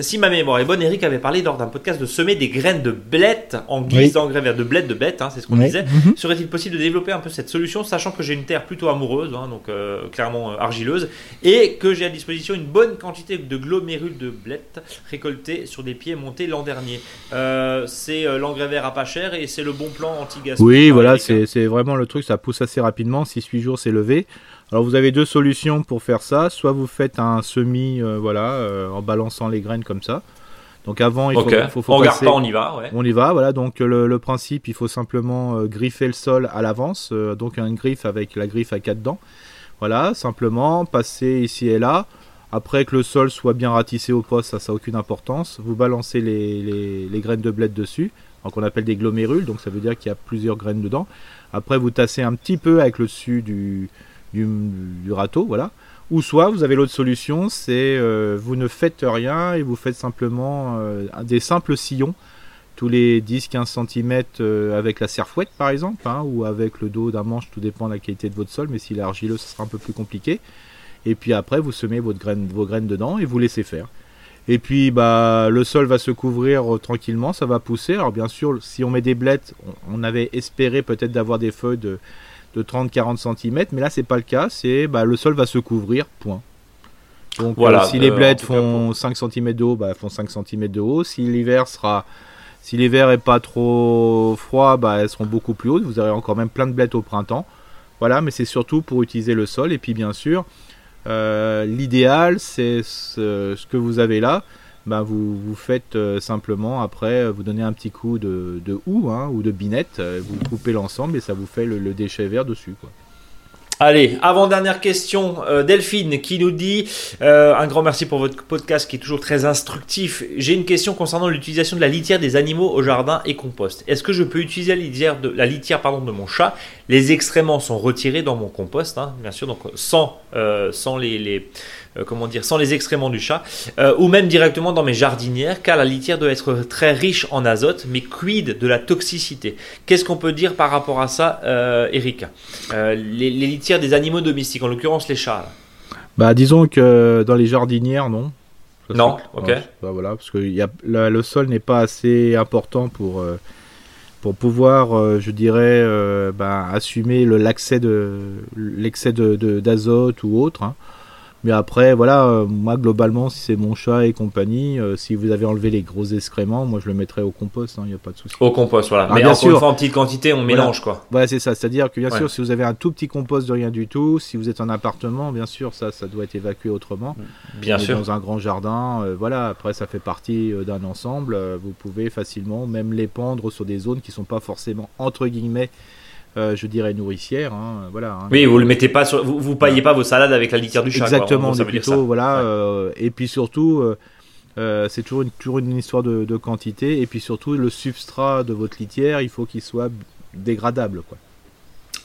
si ma mémoire est bonne, Eric avait parlé lors d'un podcast de semer des graines de blette en guise Oui. d'engrais verts, de blette de bête, hein, c'est ce qu'on disait. Mhm. Serait-il possible de développer un peu cette solution, sachant que j'ai une terre plutôt amoureuse, hein, donc clairement argileuse, et que j'ai à disposition une bonne quantité de glomérules de blette récoltés sur des pieds montés l'an dernier Euh, C'est euh, l'engrais vert à pas cher et c'est le bon plan anti-gasp. Oui, voilà, c'est c'est vraiment le truc, ça pousse assez rapidement, 6-8 jours c'est levé. Alors vous avez deux solutions pour faire ça, soit vous faites un semis, euh, voilà, euh, en balançant les graines comme ça. Donc avant, il faut, Ok, faut, faut on pas, on y va. Ouais. On y va, voilà. Donc le, le principe, il faut simplement euh, griffer le sol à l'avance, euh, donc une griffe avec la griffe à quatre dents. Voilà, simplement passer ici et là. Après que le sol soit bien ratissé au poste, ça, n'a aucune importance. Vous balancez les, graines de bled dessus, donc on appelle des glomérules, donc ça veut dire qu'il y a plusieurs graines dedans. Après, vous tassez un petit peu avec le dessus du, râteau, voilà. Ou soit vous avez l'autre solution, c'est euh, vous ne faites rien et vous faites simplement euh, des simples sillons tous les 10-15 cm avec la serfouette par exemple, hein, ou avec le dos d'un manche, tout dépend de la qualité de votre sol, mais s'il est argileux, ce sera un peu plus compliqué. Et puis après, vous semez votre graine, vos graines dedans et vous laissez faire. Et puis bah, le sol va se couvrir euh, tranquillement, ça va pousser. Alors bien sûr, si on met des blettes, on, avait espéré peut-être d'avoir des feuilles de, de 30-40 cm, mais là c'est pas le cas, c'est bah, le sol va se couvrir, point. Donc Voilà, euh, si les euh, cas, font 5 cm de haut, bah, elles font 5 cm de haut. Si l'hiver sera si l'hiver est pas trop froid, bah, elles seront beaucoup plus hautes. Vous aurez encore même plein de bleds au printemps. Voilà, mais c'est surtout pour utiliser le sol. Et puis bien sûr, l'idéal, c'est ce, que vous avez là. Bah, vous, vous faites euh, simplement après, euh, vous donnez un petit coup de, de hein, ou de binette, euh, vous coupez l'ensemble et ça vous fait le, déchet vert dessus. Allez, avant-dernière question, euh, Delphine qui nous dit euh, un grand merci pour votre podcast qui est toujours très instructif. J'ai une question concernant l'utilisation de la litière des animaux au jardin et compost. Est-ce que je peux utiliser la litière de, la litière, de mon chat Les excréments sont retirés dans mon compost, hein, bien sûr, donc sans, euh, sans les, les euh, comment dire, sans les excréments du chat, euh, ou même directement dans mes jardinières, car la litière doit être très riche en azote, mais quid de la toxicité? Qu'est-ce qu'on peut dire par rapport à ça, euh, Eric? Euh, les, les litières des animaux domestiques, en l'occurrence les chats. là. Bah, disons que dans les jardinières, non. Ça, Non, ok. ouais, bah, voilà, parce que y a, la- le sol n'est pas assez important pour, euh, pour pouvoir, euh, je dirais, euh, bah, assumer de l'excès de- d'azote ou autre. hein. Mais après, voilà, euh, moi globalement, si c'est mon chat et compagnie, euh, si vous avez enlevé les gros excréments, moi je le mettrai au compost, il n'y a pas de souci. Au compost, voilà. Ah, Mais bien sûr. une fois, en petite quantité, on Voilà. mélange quoi. Voilà, c'est ça. C'est-à-dire que bien Ouais. sûr, si vous avez un tout petit compost de rien du tout, si vous êtes en appartement, bien sûr, ça, ça doit être évacué autrement. Bien Mais sûr. Dans un grand jardin, euh, voilà. Après, ça fait partie d'un ensemble. vous pouvez facilement même l'épandre sur des zones qui sont pas forcément entre guillemets, euh, je dirais nourricières. hein, voilà. hein. Oui, vous le mettez pas sur, vous, vous paillez pas vos salades avec la litière du chat. quoi. En Exactement. dire plutôt ça. voilà. Ouais. euh, et puis surtout. euh, c'est toujours une, toujours une histoire de, de quantité et puis surtout le substrat de votre litière il faut qu'il soit dégradable quoi.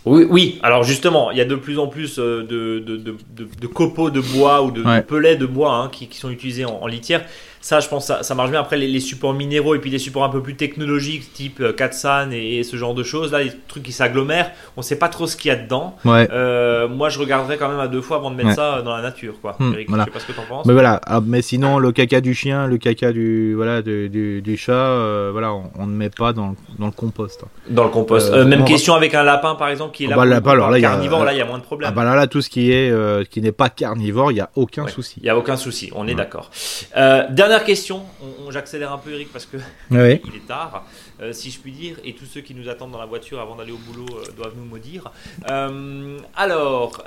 Oui, oui. Alors justement, il y a de plus en plus de, de, de, de- de copeaux de bois ou de, Ouais. pellets de bois hein, qui, qui sont utilisés en, en litière. Ça, je pense, ça, ça marche bien. Après, les, les supports minéraux et puis les supports un peu plus technologiques, type euh, Katsan et, et ce genre de choses, là, les trucs qui s'agglomèrent, on sait pas trop ce qu'il y a dedans. Ouais. Euh, moi, je regarderais quand même à deux fois avant de mettre Ouais. ça dans la nature, quoi. Hmm, Eric, voilà. je sais pas ce que t'en penses. Mais voilà, ah, mais sinon le caca du chien, le caca du voilà du, du, du chat, euh, voilà, on, on ne met pas dans, dans le compost. Dans le compost. Euh, même on- question avec un lapin, par exemple, qui est Ah là. bah, lapin, alors là, y a- carnivore, là, il y a moins de problèmes. Ah bah là, là tout ce qui est qui n'est pas carnivore, il y a aucun Ouais. souci. Il n'y a aucun souci, on est d'accord. Euh, dernière question, on, on- j'accélère un peu Eric parce que Oui. [LAUGHS] il est tard, euh, si je puis dire, et tous ceux qui nous attendent dans la voiture avant d'aller au boulot euh, doivent nous maudire. Euh, alors,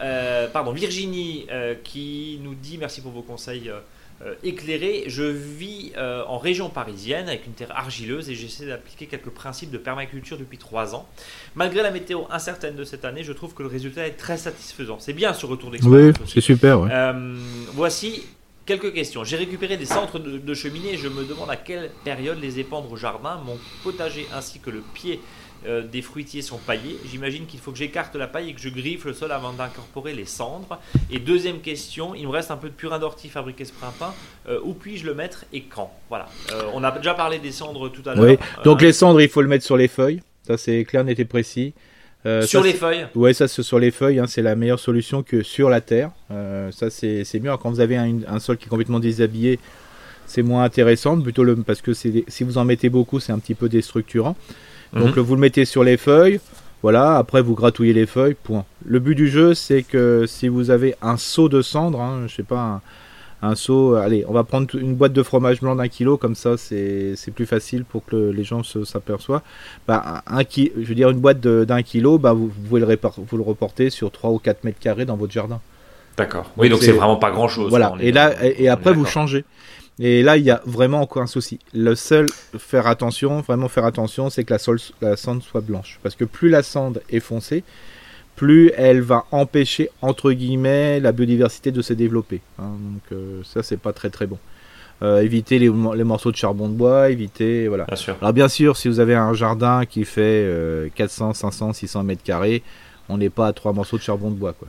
pardon, Virginie qui nous dit merci pour vos conseils. éclairés. Je vis en région parisienne avec une terre argileuse et j'essaie d'appliquer quelques principes de permaculture depuis trois ans. Malgré la météo incertaine de cette année, je trouve que le résultat est très satisfaisant. C'est bien ce retour Oui, d'expérience. aussi. c'est super. Ouais. Voici quelques questions. J'ai récupéré des centres de, de cheminée et je me demande à quelle période les épandre au jardin. Mon potager ainsi que le pied euh, des fruitiers sont paillés. J'imagine qu'il faut que j'écarte la paille et que je griffe le sol avant d'incorporer les cendres. Et deuxième question, il me reste un peu de purin d'ortie fabriqué ce printemps. Euh, où puis-je le mettre et quand? Voilà. Euh, on a déjà parlé des cendres tout à l'heure. Oui. Donc les cendres, il faut le mettre sur les feuilles. Ça c'est clair, net et précis. Euh, sur ça, les feuilles. Ouais, ça c'est sur les feuilles, hein, c'est la meilleure solution que sur la terre. Euh, ça c'est c'est mieux. Alors, Quand vous avez un, un sol qui est complètement déshabillé, c'est moins intéressant, plutôt le parce que si vous en mettez beaucoup, c'est un petit peu déstructurant. Donc Mhm. le- vous le mettez sur les feuilles. Voilà, après vous gratouillez les feuilles, point. Le but du jeu, c'est que si vous avez un seau de cendre, hein, je sais pas, un, un seau, euh, allez, on va prendre une boîte de fromage blanc d'un kilo, comme ça c'est plus facile pour que le- les gens s'aperçoivent. Bah, un, je veux dire une boîte de- d'un kilo, bah, vous, vous pouvez le, vous le reporter sur 3 ou 4 mètres carrés dans votre jardin. D'accord. Oui, donc c'est- vraiment pas grand-chose. Voilà, On est- et là, et, après vous changez. Et là, il y a vraiment encore un souci. Le seul faire attention, vraiment faire attention, c'est que la, sol- la cendre soit blanche. Parce que plus la cendre est foncée, plus elle va empêcher, entre guillemets, la biodiversité de se développer. hein. donc euh, ça, c'est pas très très bon. Euh, éviter les, mo- les morceaux de charbon de bois, éviter... Voilà. Bien sûr. Alors bien sûr, si vous avez un jardin qui fait euh, 400, 500, 600 mètres carrés, on n'est pas à trois morceaux de charbon de bois. Quoi.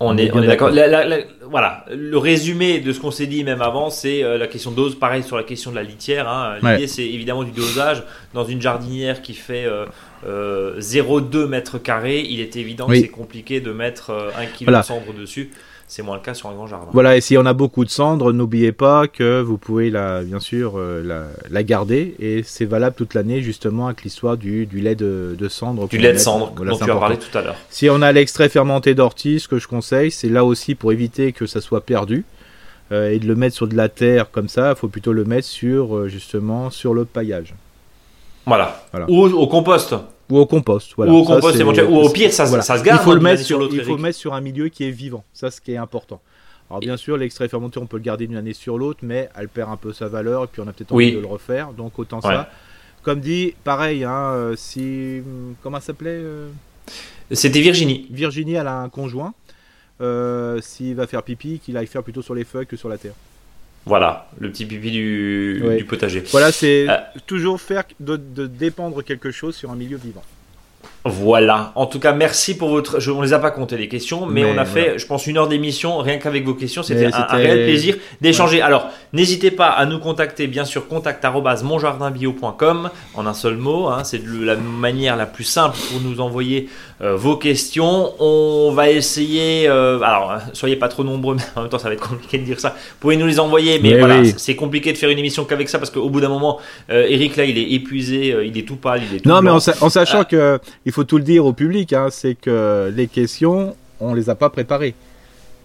On On est, d'accord. d'accord. La- la- la- voilà, le résumé de ce qu'on s'est dit même avant, c'est euh, la question dose. Pareil sur la question de la litière. hein. L'idée, Ouais. c'est évidemment du dosage. Dans une jardinière qui fait euh, euh, 0,2 mètres carrés, il est évident Oui. que c'est compliqué de mettre euh, un kilo Voilà. de cendre dessus. C'est moins le cas sur un grand jardin. Voilà, et si on a beaucoup de cendres, n'oubliez pas que vous pouvez la, bien sûr euh, la, la garder et c'est valable toute l'année justement avec l'histoire du, du lait de, de cendre. Du lait de cendre Voilà, dont tu as parlé tout à l'heure. Si on a l'extrait fermenté d'ortie, ce que je conseille, c'est là aussi pour éviter que ça soit perdu euh, et de le mettre sur de la terre comme ça. Il faut plutôt le mettre sur euh, justement sur le paillage Voilà. Voilà. Ou au compost. Ou au compost. Voilà. Ou au Ça, compost éventuellement. Ou au pire, ça, voilà. ça se garde. il faut hein, le mettre sur, il faut le mettre sur un milieu qui est vivant. Ça, ce qui est important. Alors bien sûr, l'extrait fermenté, on peut le garder d'une année sur l'autre, mais elle perd un peu sa valeur et puis on a peut-être envie Oui. de le refaire. Donc autant Ouais. ça. Comme dit, pareil, hein, euh, si comment ça s'appelait euh, C'était Virginie. Virginie, elle a un conjoint. Euh, S'il va faire pipi, qu'il aille faire plutôt sur les feuilles que sur la terre. Voilà, le petit pipi du, potager. Voilà, c'est Euh. toujours faire de, de dépendre quelque chose sur un milieu vivant. Voilà. En tout cas, merci pour votre. Je, on les a pas compté les questions, mais, Mais on a fait, je pense, une heure d'émission rien qu'avec vos questions. C'était un, un réel plaisir d'échanger. Alors, n'hésitez pas à nous contacter, bien sûr, contact@monjardinbio.com en un seul mot. hein. c'est la manière la plus simple pour nous envoyer vos questions. On va essayer. euh, alors, euh, soyez pas trop nombreux, [LAUGHS] mais en même temps, ça va être compliqué de dire ça. Vous pouvez nous les envoyer, mais Mais voilà, oui. c'est compliqué de faire une émission qu'avec ça parce qu'au bout d'un moment, euh, Eric là, il est épuisé, euh, il est tout pâle, il est tout Non, mais en sachant Ah. que il faut tout le dire au public, hein, c'est que les questions, on les a pas préparées.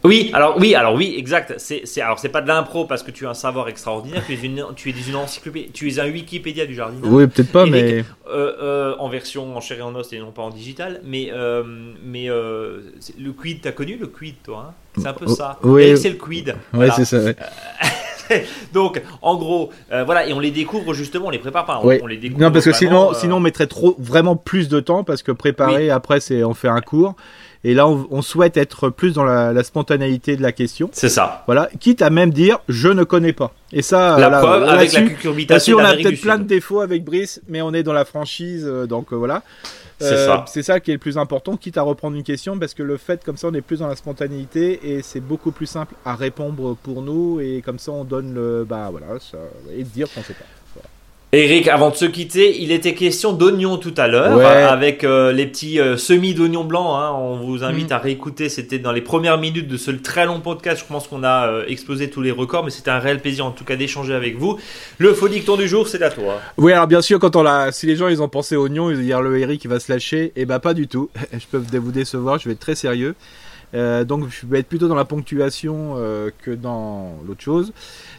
Oui, alors oui, alors oui, exact. C'est, c'est, alors c'est pas de l'impro parce que tu as un savoir extraordinaire. Tu es une, tu es une encyclopédie, tu es un Wikipédia du jardin. Oui, peut-être pas, mais Euh, euh, en version en chair et en os et non pas en digital. Mais euh, mais euh, le quid, t'as connu le quid, toi hein? C'est un peu Oh, ça. oui. C'est le quid. ouais, Voilà. c'est ça. ouais. [LAUGHS] Donc, en gros, euh, voilà, et on les découvre justement, on les prépare pas. On, Ouais. on les découvre. Non, parce que vraiment, sinon, euh, sinon on mettrait trop, vraiment plus de temps parce que préparer après, c'est on fait un cours. Et là, on, on souhaite être plus dans la, la spontanéité de la question. c'est ça. Voilà, quitte à même dire je ne connais pas. Et ça, La là, preuve avec la cucurbitacée on a peut-être plein de défauts avec Brice, mais on est dans la franchise, euh, donc euh, voilà. C'est ça. C'est ça qui est le plus important, quitte à reprendre une question, parce que le fait, comme ça, on est plus dans la spontanéité et c'est beaucoup plus simple à répondre pour nous, et comme ça, on donne le. Bah voilà, ça, et dire qu'on sait pas. Eric, avant de se quitter, il était question d'oignons tout à l'heure, Ouais. avec euh, les petits euh, semis d'oignons blancs. hein. On vous invite Mm. à réécouter. C'était dans les premières minutes de ce très long podcast. Je pense qu'on a euh, explosé tous les records, mais c'était un réel plaisir en tout cas d'échanger avec vous. Le faux dicton du jour, c'est à toi. Oui, alors bien sûr, quand on l'a, si les gens ils ont pensé oignon, ils vont dire le Eric il va se lâcher, et bah pas du tout. [LAUGHS] je peux vous décevoir, je vais être très sérieux. Euh, donc je vais être plutôt dans la ponctuation euh, que dans l'autre chose.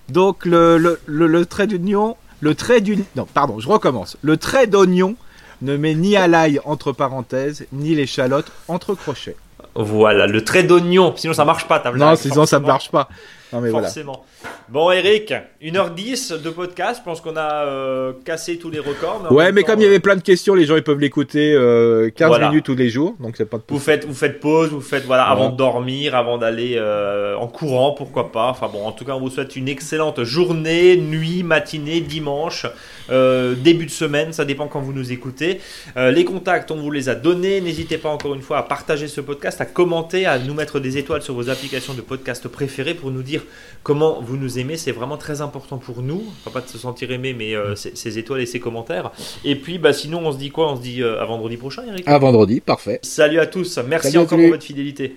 Donc le, le, le, le trait d'oignon, le trait du, non pardon, je recommence. Le trait d'oignon ne met ni à l'ail entre parenthèses, ni l'échalote entre crochets. Voilà, le trait d'oignon. Sinon, ça marche pas. Ta blague, non, sinon ça ne marche pas. Non mais voilà. Forcément. Bon, Eric, 1h10 de podcast. Je pense qu'on a euh, cassé tous les records. mais Ouais, mais temps, comme il y avait plein de questions, les gens ils peuvent l'écouter euh, 15 Voilà. minutes tous les jours, donc c'est pas de Vous faites, vous faites pause, vous faites voilà Ouais. avant de dormir, avant d'aller euh, en courant, pourquoi pas. Enfin bon, en tout cas, on vous souhaite une excellente journée, nuit, matinée, dimanche, euh, début de semaine, ça dépend quand vous nous écoutez. Euh, les contacts, on vous les a donnés. N'hésitez pas encore une fois à partager ce podcast, à commenter, à nous mettre des étoiles sur vos applications de podcast préférées pour nous dire comment vous nous aimez. C'est vraiment très important pour nous. Enfin, pas de se sentir aimé, mais euh, ces, ces étoiles et ces commentaires. Et puis, bah sinon, on se dit quoi? On se dit à vendredi prochain, Eric? À vendredi, parfait. Salut à tous, merci Salut encore pour votre fidélité.